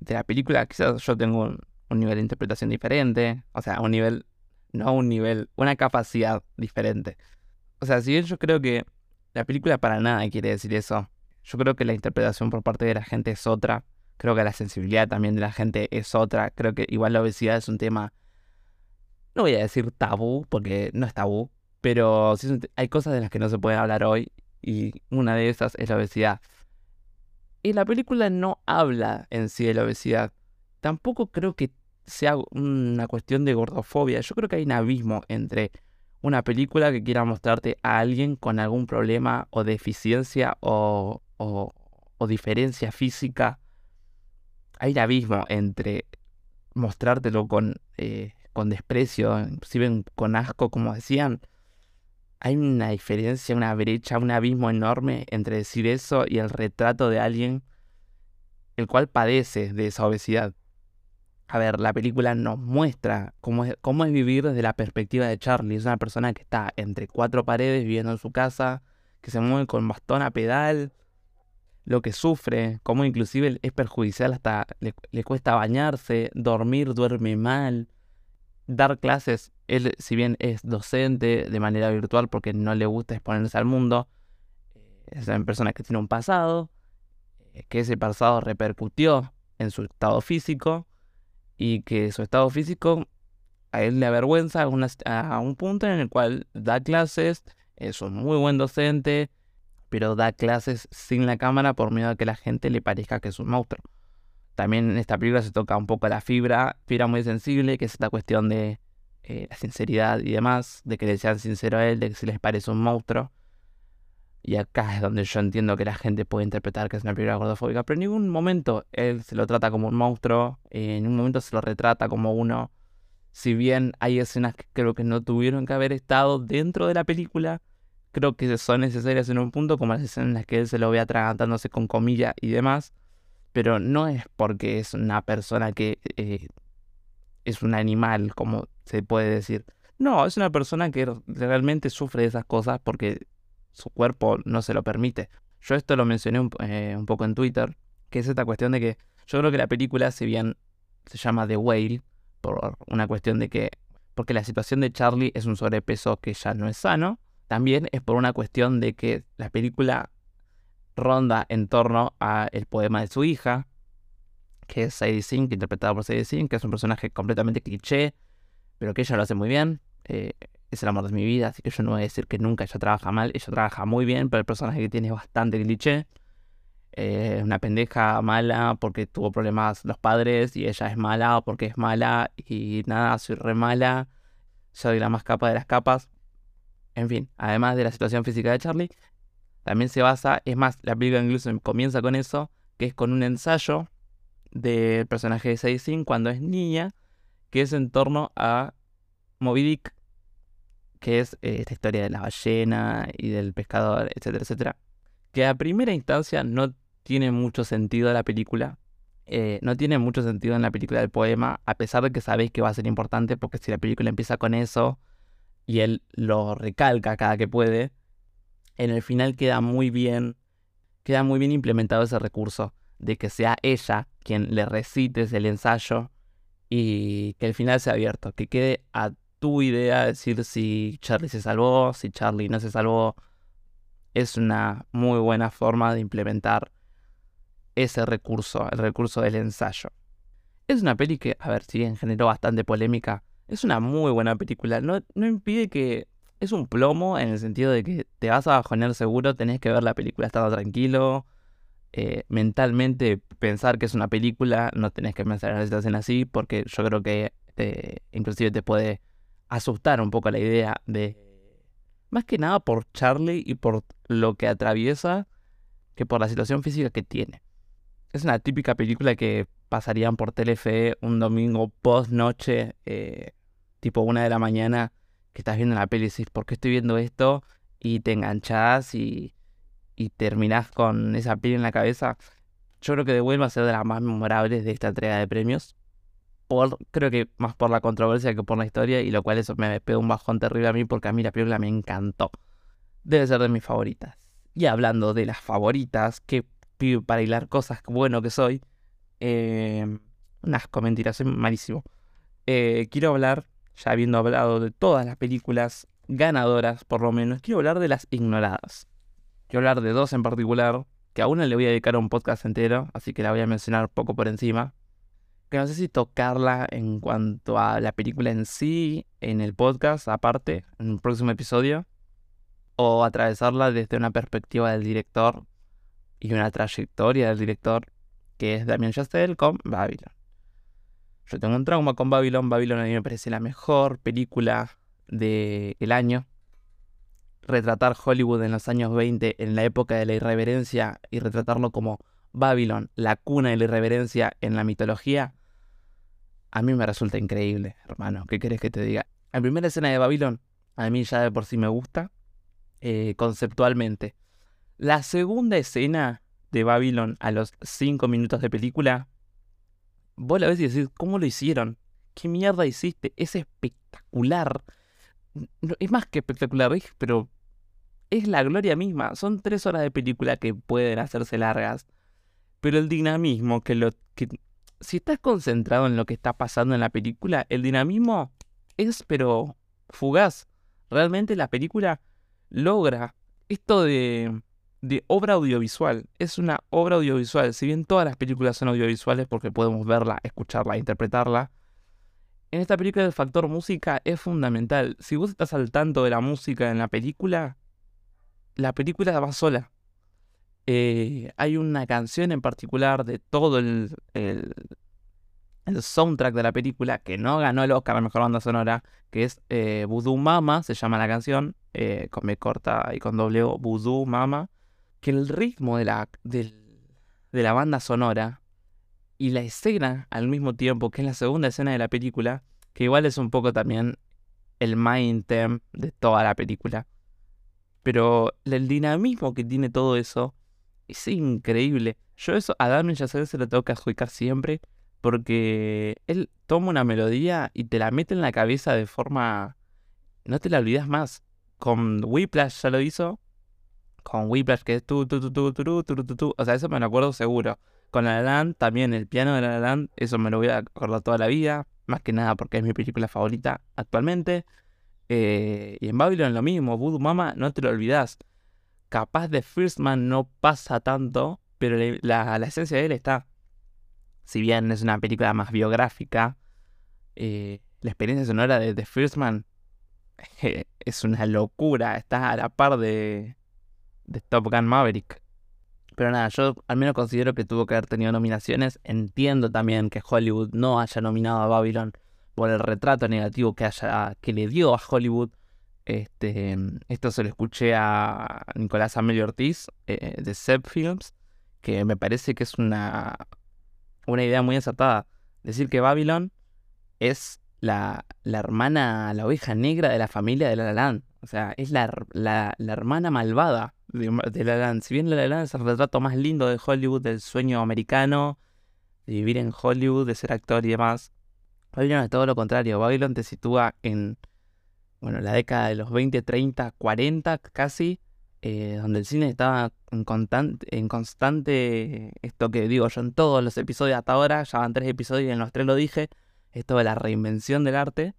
de la película, quizás yo tengo un, un nivel de interpretación diferente, o sea, un nivel, no un nivel, una capacidad diferente. O sea, si bien yo creo que la película para nada quiere decir eso, yo creo que la interpretación por parte de la gente es otra, creo que la sensibilidad también de la gente es otra, creo que igual la obesidad es un tema, no voy a decir tabú, porque no es tabú, pero sí hay cosas de las que no se puede hablar hoy y una de esas es la obesidad. Y la película no habla en sí de la obesidad. Tampoco creo que sea una cuestión de gordofobia. Yo creo que hay un abismo entre una película que quiera mostrarte a alguien con algún problema o deficiencia o, o, diferencia física. Hay un abismo entre mostrártelo con, eh, con desprecio, inclusive con asco, como decían. Hay una diferencia, una brecha, un abismo enorme entre decir eso y el retrato de alguien el cual padece de esa obesidad. A ver, la película nos muestra cómo es, cómo es vivir desde la perspectiva de Charlie. Es una persona que está entre cuatro paredes viviendo en su casa, que se mueve con bastón a pedal, lo que sufre, cómo inclusive es perjudicial hasta le, le cuesta bañarse, dormir, duerme mal, dar clases. Él, si bien es docente de manera virtual porque no le gusta exponerse al mundo, eh, es una persona que tiene un pasado, eh, que ese pasado repercutió en su estado físico y que su estado físico a él le avergüenza a, un punto en el cual da clases, es un muy buen docente, pero da clases sin la cámara por miedo a que la gente le parezca que es un monstruo. También en esta película se toca un poco la fibra, fibra muy sensible, que es esta cuestión de eh, la sinceridad y demás, de que le sean sincero a él, de que si les parece un monstruo. Y acá es donde yo entiendo que la gente puede interpretar que es una película gordofóbica, pero en ningún momento él se lo trata como un monstruo, en ningún momento se lo retrata como uno. Si bien hay escenas que creo que no tuvieron que haber estado dentro de la película, creo que son necesarias en un punto, como las escenas en las que él se lo ve atragantándose con comillas y demás, pero no es porque es una persona que eh, es un animal, como se puede decir. No, es una persona que realmente sufre de esas cosas porque su cuerpo no se lo permite. Yo esto lo mencioné eh, un, poco en Twitter, que es esta cuestión de que yo creo que la película, si bien se llama The Whale, por una cuestión de que, porque la situación de Charlie es un sobrepeso que ya no es sano, también es por una cuestión de que la película ronda en torno al poema de su hija, que es Sadie Sink, interpretada por Sadie Sink, que es un personaje completamente cliché, pero que ella lo hace muy bien. Eh, es el amor de mi vida, así que yo no voy a decir que nunca ella trabaja mal, ella trabaja muy bien, pero el personaje que tiene es bastante cliché. Eh, es una pendeja mala porque tuvo problemas los padres y ella es mala porque es mala y nada, soy re mala, soy la más capa de las capas. En fin, además de la situación física de Charlie, también se basa, es más, la película incluso comienza con eso, que es con un ensayo del personaje de Sadie cuando es niña, que es en torno a Moby Dick, que es eh, esta historia de la ballena y del pescador, etcétera, etcétera, que a primera instancia no tiene mucho sentido la película. Eh, no tiene mucho sentido en la película del poema, a pesar de que sabéis que va a ser importante, porque si la película empieza con eso y él lo recalca cada que puede, en el final queda muy bien, queda muy bien implementado ese recurso de que sea ella quien le recite el ensayo y que el final sea abierto, que quede a tu idea, decir si Charlie se salvó, si Charlie no se salvó, es una muy buena forma de implementar ese recurso, el recurso del ensayo. Es una peli que, a ver, si bien generó bastante polémica, es una muy buena película. No, no impide que es un plomo en el sentido de que te vas a bajonear seguro, tenés que ver la película estando tranquilo. Eh, mentalmente pensar que es una película, no tenés que pensar en una situación así, porque yo creo que inclusive te puede asustar un poco la idea de, más que nada por Charlie y por lo que atraviesa, que por la situación física que tiene. Es una típica película que pasarían por Telefe un domingo post noche, eh, tipo una de la mañana, que estás viendo la peli y dices, ¿por qué estoy viendo esto? Y te enganchás y, y terminás con esa peli en la cabeza. Yo creo que de vuelva a ser de las más memorables de esta entrega de premios creo que más por la controversia que por la historia, y lo cual eso me pegó un bajón terrible a mí porque a mí la película me encantó. Debe ser de mis favoritas. Y hablando de las favoritas, que para hilar cosas bueno que soy, Eh, un asco, mentira, soy malísimo. Eh, quiero hablar, ya habiendo hablado de todas las películas ganadoras, por lo menos, quiero hablar de las ignoradas. Quiero hablar de dos en particular, que a una le voy a dedicar un podcast entero, así que la voy a mencionar poco por encima. Que no sé si tocarla en cuanto a la película en sí, en el podcast aparte, en un próximo episodio, o atravesarla desde una perspectiva del director y una trayectoria del director, que es Damien Chazelle con Babylon. Yo tengo un trauma con Babylon. Babylon a mí me parece la mejor película del año. Retratar Hollywood en los años 20, en la época de la irreverencia, y retratarlo como Babylon, la cuna de la irreverencia en la mitología, a mí me resulta increíble, hermano. ¿Qué querés que te diga? La primera escena de Babylon, a mí ya de por sí me gusta, eh, conceptualmente. La segunda escena de Babylon a los 5 minutos de película vos ves y decís, ¿cómo lo hicieron? ¿Qué mierda hiciste? Es espectacular. es más que espectacular, ¿ves? Pero es la gloria misma. Son tres horas de película que pueden hacerse largas. Pero el dinamismo que lo. Que, si estás concentrado en lo que está pasando en la película, el dinamismo es pero fugaz. Realmente la película logra esto de de obra audiovisual. Es una obra audiovisual. Si bien todas las películas son audiovisuales porque podemos verla, escucharla, interpretarla, en esta película el factor música es fundamental. Si vos estás al tanto de la música en la película, la película va sola. Eh, hay una canción en particular de todo el, el, soundtrack de la película que no ganó el Oscar a Mejor Banda Sonora, que es eh, Voodoo Mama, se llama la canción, eh, con B corta y con doble O, Voodoo Mama que el ritmo de la, de la banda sonora y la escena al mismo tiempo, que es la segunda escena de la película, que igual es un poco también el main theme de toda la película. Pero el dinamismo que tiene todo eso es increíble. Yo eso a Damien Chazelle se lo tengo que adjudicar siempre porque él toma una melodía y te la mete en la cabeza de forma... No te la olvidas más. Con Whiplash ya lo hizo con Whiplash, que es tu, tu, tu, tu, tu, tu, tu, tu, O sea, eso me lo acuerdo seguro. Con La La Land, también el piano de La La Land, eso me lo voy a acordar toda la vida. Más que nada porque es mi película favorita actualmente. Eh, y en Babylon lo mismo, Voodoo Mama, no te lo olvidas. Capaz de First Man no pasa tanto, pero la, la, esencia de él está. Si bien es una película más biográfica, eh, la experiencia sonora de The First Man es una locura. Está a la par de, de Top Gun Maverick. Pero nada, yo al menos considero que tuvo que haber tenido nominaciones. Entiendo también que Hollywood no haya nominado a Babylon por el retrato negativo que, haya, que le dio a Hollywood. Este, esto se lo escuché a Nicolás Amelio Ortiz eh, de Seb Films, que me parece que es una, una idea muy acertada. Decir que Babylon es la, la hermana, la oveja negra de la familia de La Land. O sea, es la, la, la hermana malvada de, La Land. Si bien La Land es el retrato más lindo de Hollywood, del sueño americano, de vivir en Hollywood, de ser actor y demás, Babylon es todo lo contrario. Babylon te sitúa en, bueno, la década de los 20, 30, 40 casi, eh, donde el cine estaba en, constante, en constante, esto que digo yo en todos los episodios hasta ahora, ya van tres episodios y en los tres lo dije, esto de la reinvención del arte.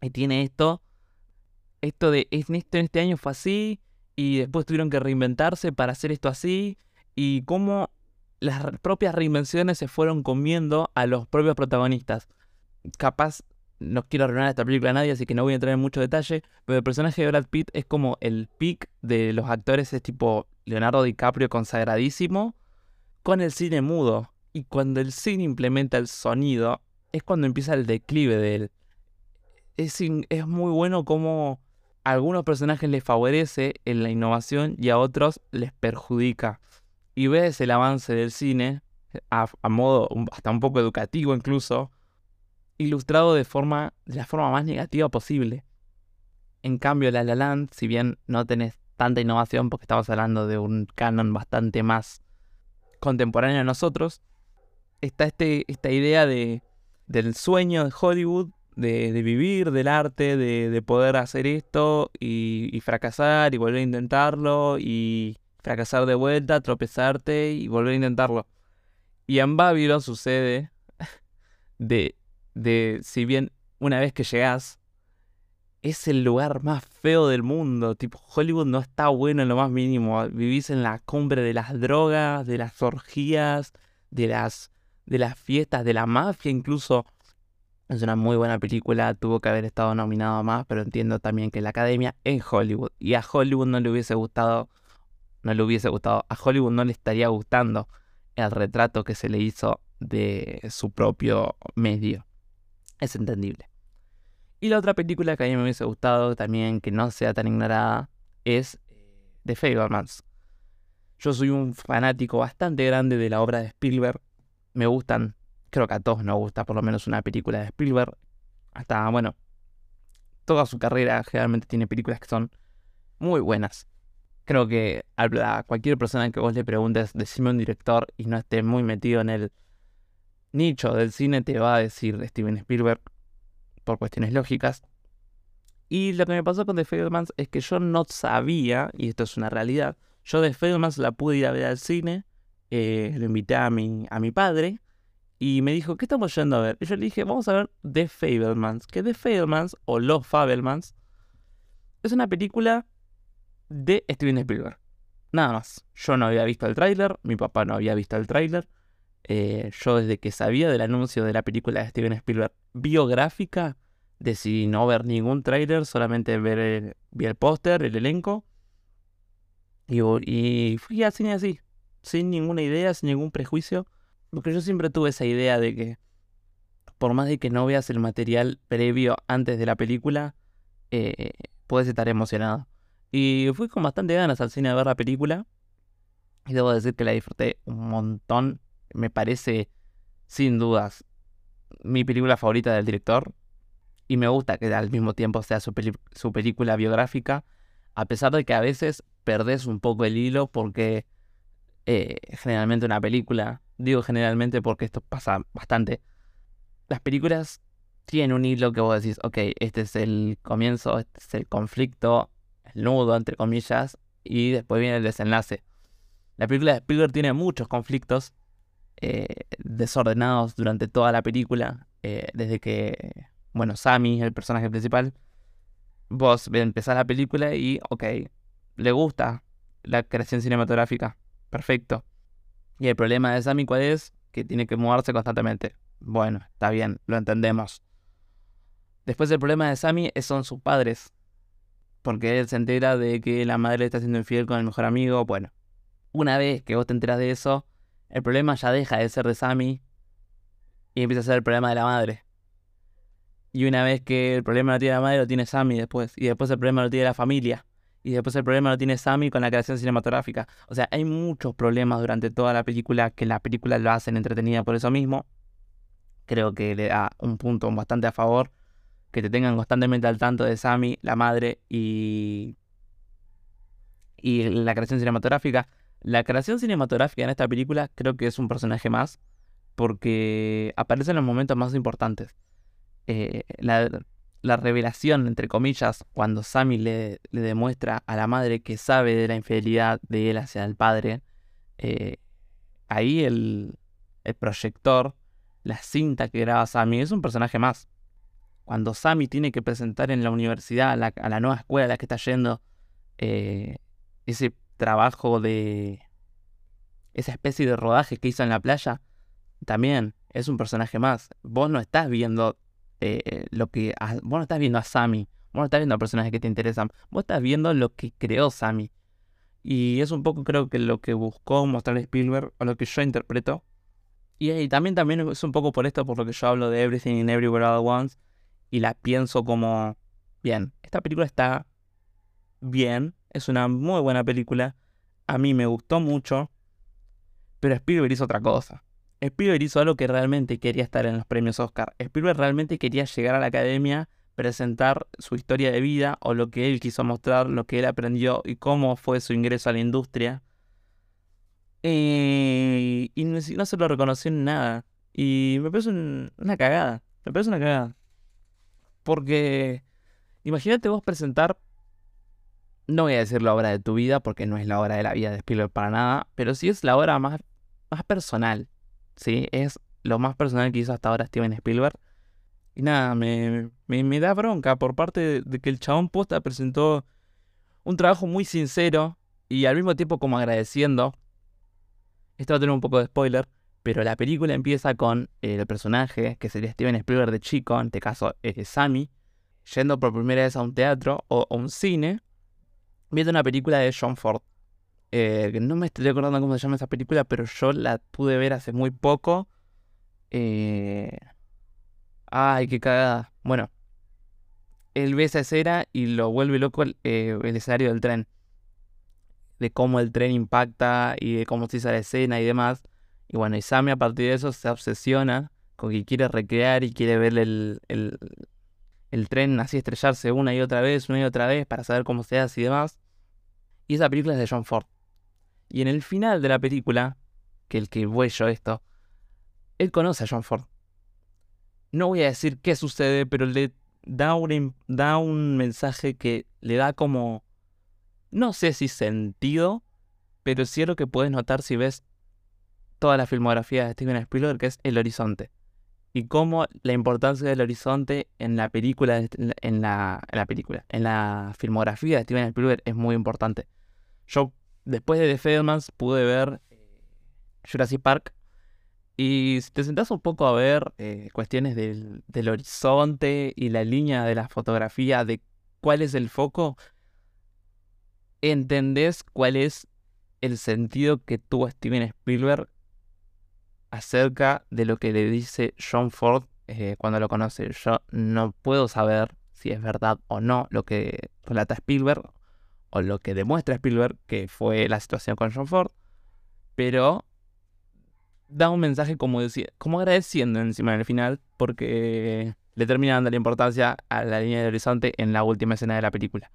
Y tiene esto, esto de, en este, en este año fue así, y después tuvieron que reinventarse para hacer esto así y cómo las propias reinvenciones se fueron comiendo a los propios protagonistas. Capaz, no quiero arruinar esta película a nadie, así que no voy a entrar en mucho detalle, pero el personaje de Brad Pitt es como el pic de los actores, es tipo Leonardo DiCaprio consagradísimo, con el cine mudo. Y cuando el cine implementa el sonido, es cuando empieza el declive de él. Es, es muy bueno como a algunos personajes les favorece en la innovación y a otros les perjudica. Y ves el avance del cine, a, modo hasta un poco educativo incluso, ilustrado de, forma, de la forma más negativa posible. En cambio, La La Land, si bien no tenés tanta innovación, porque estamos hablando de un canon bastante más contemporáneo a nosotros, está este, esta idea de, del sueño de Hollywood de, vivir del arte, de, poder hacer esto y, fracasar y volver a intentarlo y fracasar de vuelta, tropezarte y volver a intentarlo. Y en Babylon sucede de, de, si bien una vez que llegas, es el lugar más feo del mundo. Tipo, Hollywood no está bueno en lo más mínimo. Vivís en la cumbre de las drogas, de las orgías, de las, de las fiestas, de la mafia incluso. Es una muy buena película, tuvo que haber estado nominado más, pero entiendo también que la academia es Hollywood. Y a Hollywood no le hubiese gustado, no le hubiese gustado, a Hollywood no le estaría gustando el retrato que se le hizo de su propio medio. Es entendible. Y la otra película que a mí me hubiese gustado también, que no sea tan ignorada, es eh, The Fablemans. Yo soy un fanático bastante grande de la obra de Spielberg. Me gustan, creo que a todos nos gusta por lo menos una película de Spielberg. Hasta, bueno, toda su carrera generalmente tiene películas que son muy buenas. Creo que a cualquier persona que vos le preguntes, decime un director y no esté muy metido en el nicho del cine, te va a decir Steven Spielberg por cuestiones lógicas. Y lo que me pasó con The Fablemans es que yo no sabía, y esto es una realidad, yo The Fablemans la pude ir a ver al cine, eh, lo invité a mi, a mi padre, y me dijo, ¿qué estamos yendo a ver? Y yo le dije, vamos a ver The Fablemans, que The Fablemans, o Los Fablemans, es una película de Steven Spielberg. Nada más. Yo no había visto el tráiler, mi papá no había visto el tráiler. Eh, yo desde que sabía del anuncio de la película de Steven Spielberg biográfica, decidí no ver ningún tráiler, solamente ver el, vi el póster, el elenco. Y, y fui al cine así, sin ninguna idea, sin ningún prejuicio. Porque yo siempre tuve esa idea de que, por más de que no veas el material previo antes de la película, eh, puedes estar emocionado. Y fui con bastante ganas al cine a ver la película. Y debo decir que la disfruté un montón me parece, sin dudas, mi película favorita del director. Y me gusta que al mismo tiempo sea su, película biográfica, a pesar de que a veces perdés un poco el hilo porque eh, generalmente una película, digo generalmente porque esto pasa bastante, las películas tienen un hilo que vos decís, ok, este es el comienzo, este es el conflicto, el nudo, entre comillas, y después viene el desenlace. La película de Spielberg tiene muchos conflictos eh, desordenados durante toda la película, eh, desde que, bueno, Sammy, el personaje principal, vos empezás la película y, ok, le gusta la creación cinematográfica, perfecto. Y el problema de Sammy, ¿cuál es? Que tiene que moverse constantemente. Bueno, está bien, lo entendemos. Después el problema de Sammy son sus padres. Porque él se entera de que la madre está siendo infiel con el mejor amigo. Bueno, una vez que vos te enteras de eso, el problema ya deja de ser de Sammy y empieza a ser el problema de la madre. Y una vez que el problema lo tiene la madre, lo tiene Sammy después. Y después el problema lo tiene la familia. Y después el problema lo tiene Sammy con la creación cinematográfica. O sea, hay muchos problemas durante toda la película que la película lo hacen entretenida por eso mismo. Creo que le da un punto bastante a favor. Que te tengan constantemente al tanto de Sammy, la madre y. y la creación cinematográfica. La creación cinematográfica en esta película creo que es un personaje más porque aparece en los momentos más importantes. Eh, la, revelación, entre comillas, cuando Sammy le, le, demuestra a la madre que sabe de la infidelidad de él hacia el padre, eh, ahí el, el, proyector, la cinta que graba Sammy, es un personaje más. Cuando Sammy tiene que presentar en la universidad, a la, nueva escuela a la que está yendo, eh, ese trabajo de esa especie de rodaje que hizo en la playa, también es un personaje más. Vos no estás viendo eh, lo que. vos no estás viendo a Sammy. Vos no estás viendo a personajes que te interesan. Vos estás viendo lo que creó Sammy. Y es un poco, creo que lo que buscó mostrar Spielberg, o lo que yo interpreto. Y, también, también es un poco por esto, por lo que yo hablo de Everything and Everywhere All at Once. Y la pienso como. Bien, esta película está bien, es una muy buena película. A mí me gustó mucho. Pero Spielberg hizo otra cosa. Spielberg hizo algo que realmente quería estar en los premios Oscar. Spielberg realmente quería llegar a la academia, presentar su historia de vida o lo que él quiso mostrar, lo que él aprendió y cómo fue su ingreso a la industria. Eh, y no se lo reconoció en nada. Y me parece una cagada. Me parece una cagada. Porque imagínate vos presentar no voy a decir la obra de tu vida porque no es la obra de la vida de Spielberg para nada, pero sí es la obra más, más personal. ¿Sí? Es lo más personal que hizo hasta ahora Steven Spielberg. Y nada, me, me, da bronca por parte de, que el chabón posta presentó un trabajo muy sincero y al mismo tiempo como agradeciendo. Esto va a tener un poco de spoiler, pero la película empieza con el personaje, que sería Steven Spielberg de chico, en este caso es Sammy, yendo por primera vez a un teatro o a un cine, viendo una película de John Ford. Eh, no me estoy recordando cómo se llama esa película, pero yo la pude ver hace muy poco. Eh... Ay, qué cagada. Bueno, él ve esa escena y lo vuelve loco el, eh, el, escenario del tren. De cómo el tren impacta y de cómo se hizo la escena y demás. Y bueno, y Sammy a partir de eso se obsesiona con que quiere recrear y quiere ver el, el tren así estrellarse una y otra vez, una y otra vez, para saber cómo se hace y demás. Y esa película es de John Ford. Y en el final de la película, que el que yo esto, él conoce a John Ford. No voy a decir qué sucede, pero le da un, da un mensaje que le da como, no sé si sentido, pero sí lo que puedes notar si ves toda la filmografía de Steven Spielberg, que es el horizonte y cómo la importancia del horizonte en la película, en la, película, en la filmografía de Steven Spielberg es muy importante. Yo, después de The Fablemans, pude ver eh, Jurassic Park y si te sentás un poco a ver eh, cuestiones del, del horizonte y la línea de la fotografía, de cuál es el foco, entendés cuál es el sentido que tuvo Steven Spielberg acerca de lo que le dice John Ford eh, cuando lo conoce. Yo no puedo saber si es verdad o no lo que relata Spielberg o lo que demuestra Spielberg que fue la situación con John Ford, pero da un mensaje como, como agradeciendo encima del final porque le termina dando la importancia a la línea de horizonte en la última escena de la película.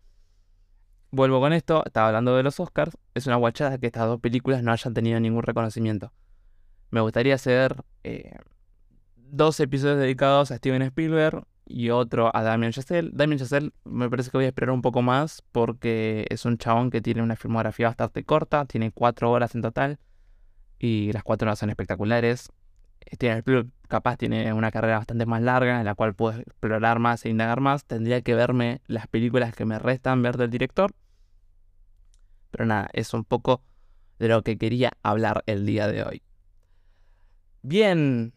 Vuelvo con esto, estaba hablando de los Oscars, es una guachada que estas dos películas no hayan tenido ningún reconocimiento me gustaría hacer eh, dos episodios dedicados a Steven Spielberg y otro a Damien Chazelle. Damien Chazelle me parece que voy a esperar un poco más porque es un chabón que tiene una filmografía bastante corta, tiene cuatro horas en total y las cuatro horas son espectaculares. Steven Spielberg capaz tiene una carrera bastante más larga en la cual puedo explorar más e indagar más. Tendría que verme las películas que me restan ver del director. Pero nada, es un poco de lo que quería hablar el día de hoy. Bien,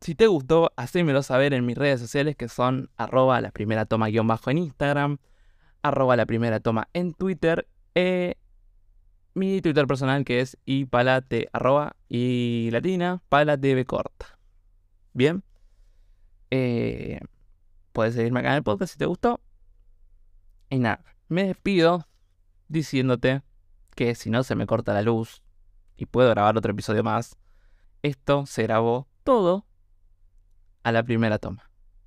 si te gustó, hacémelo saber en mis redes sociales que son arroba la primera toma guion bajo en Instagram, arroba la primera toma en Twitter, e mi Twitter personal que es ipalate arroba y latina palate corta. Bien, eh, puedes seguirme acá en el podcast si te gustó. Y nada, me despido diciéndote que si no se me corta la luz y puedo grabar otro episodio más, esto se grabó todo a la primera toma.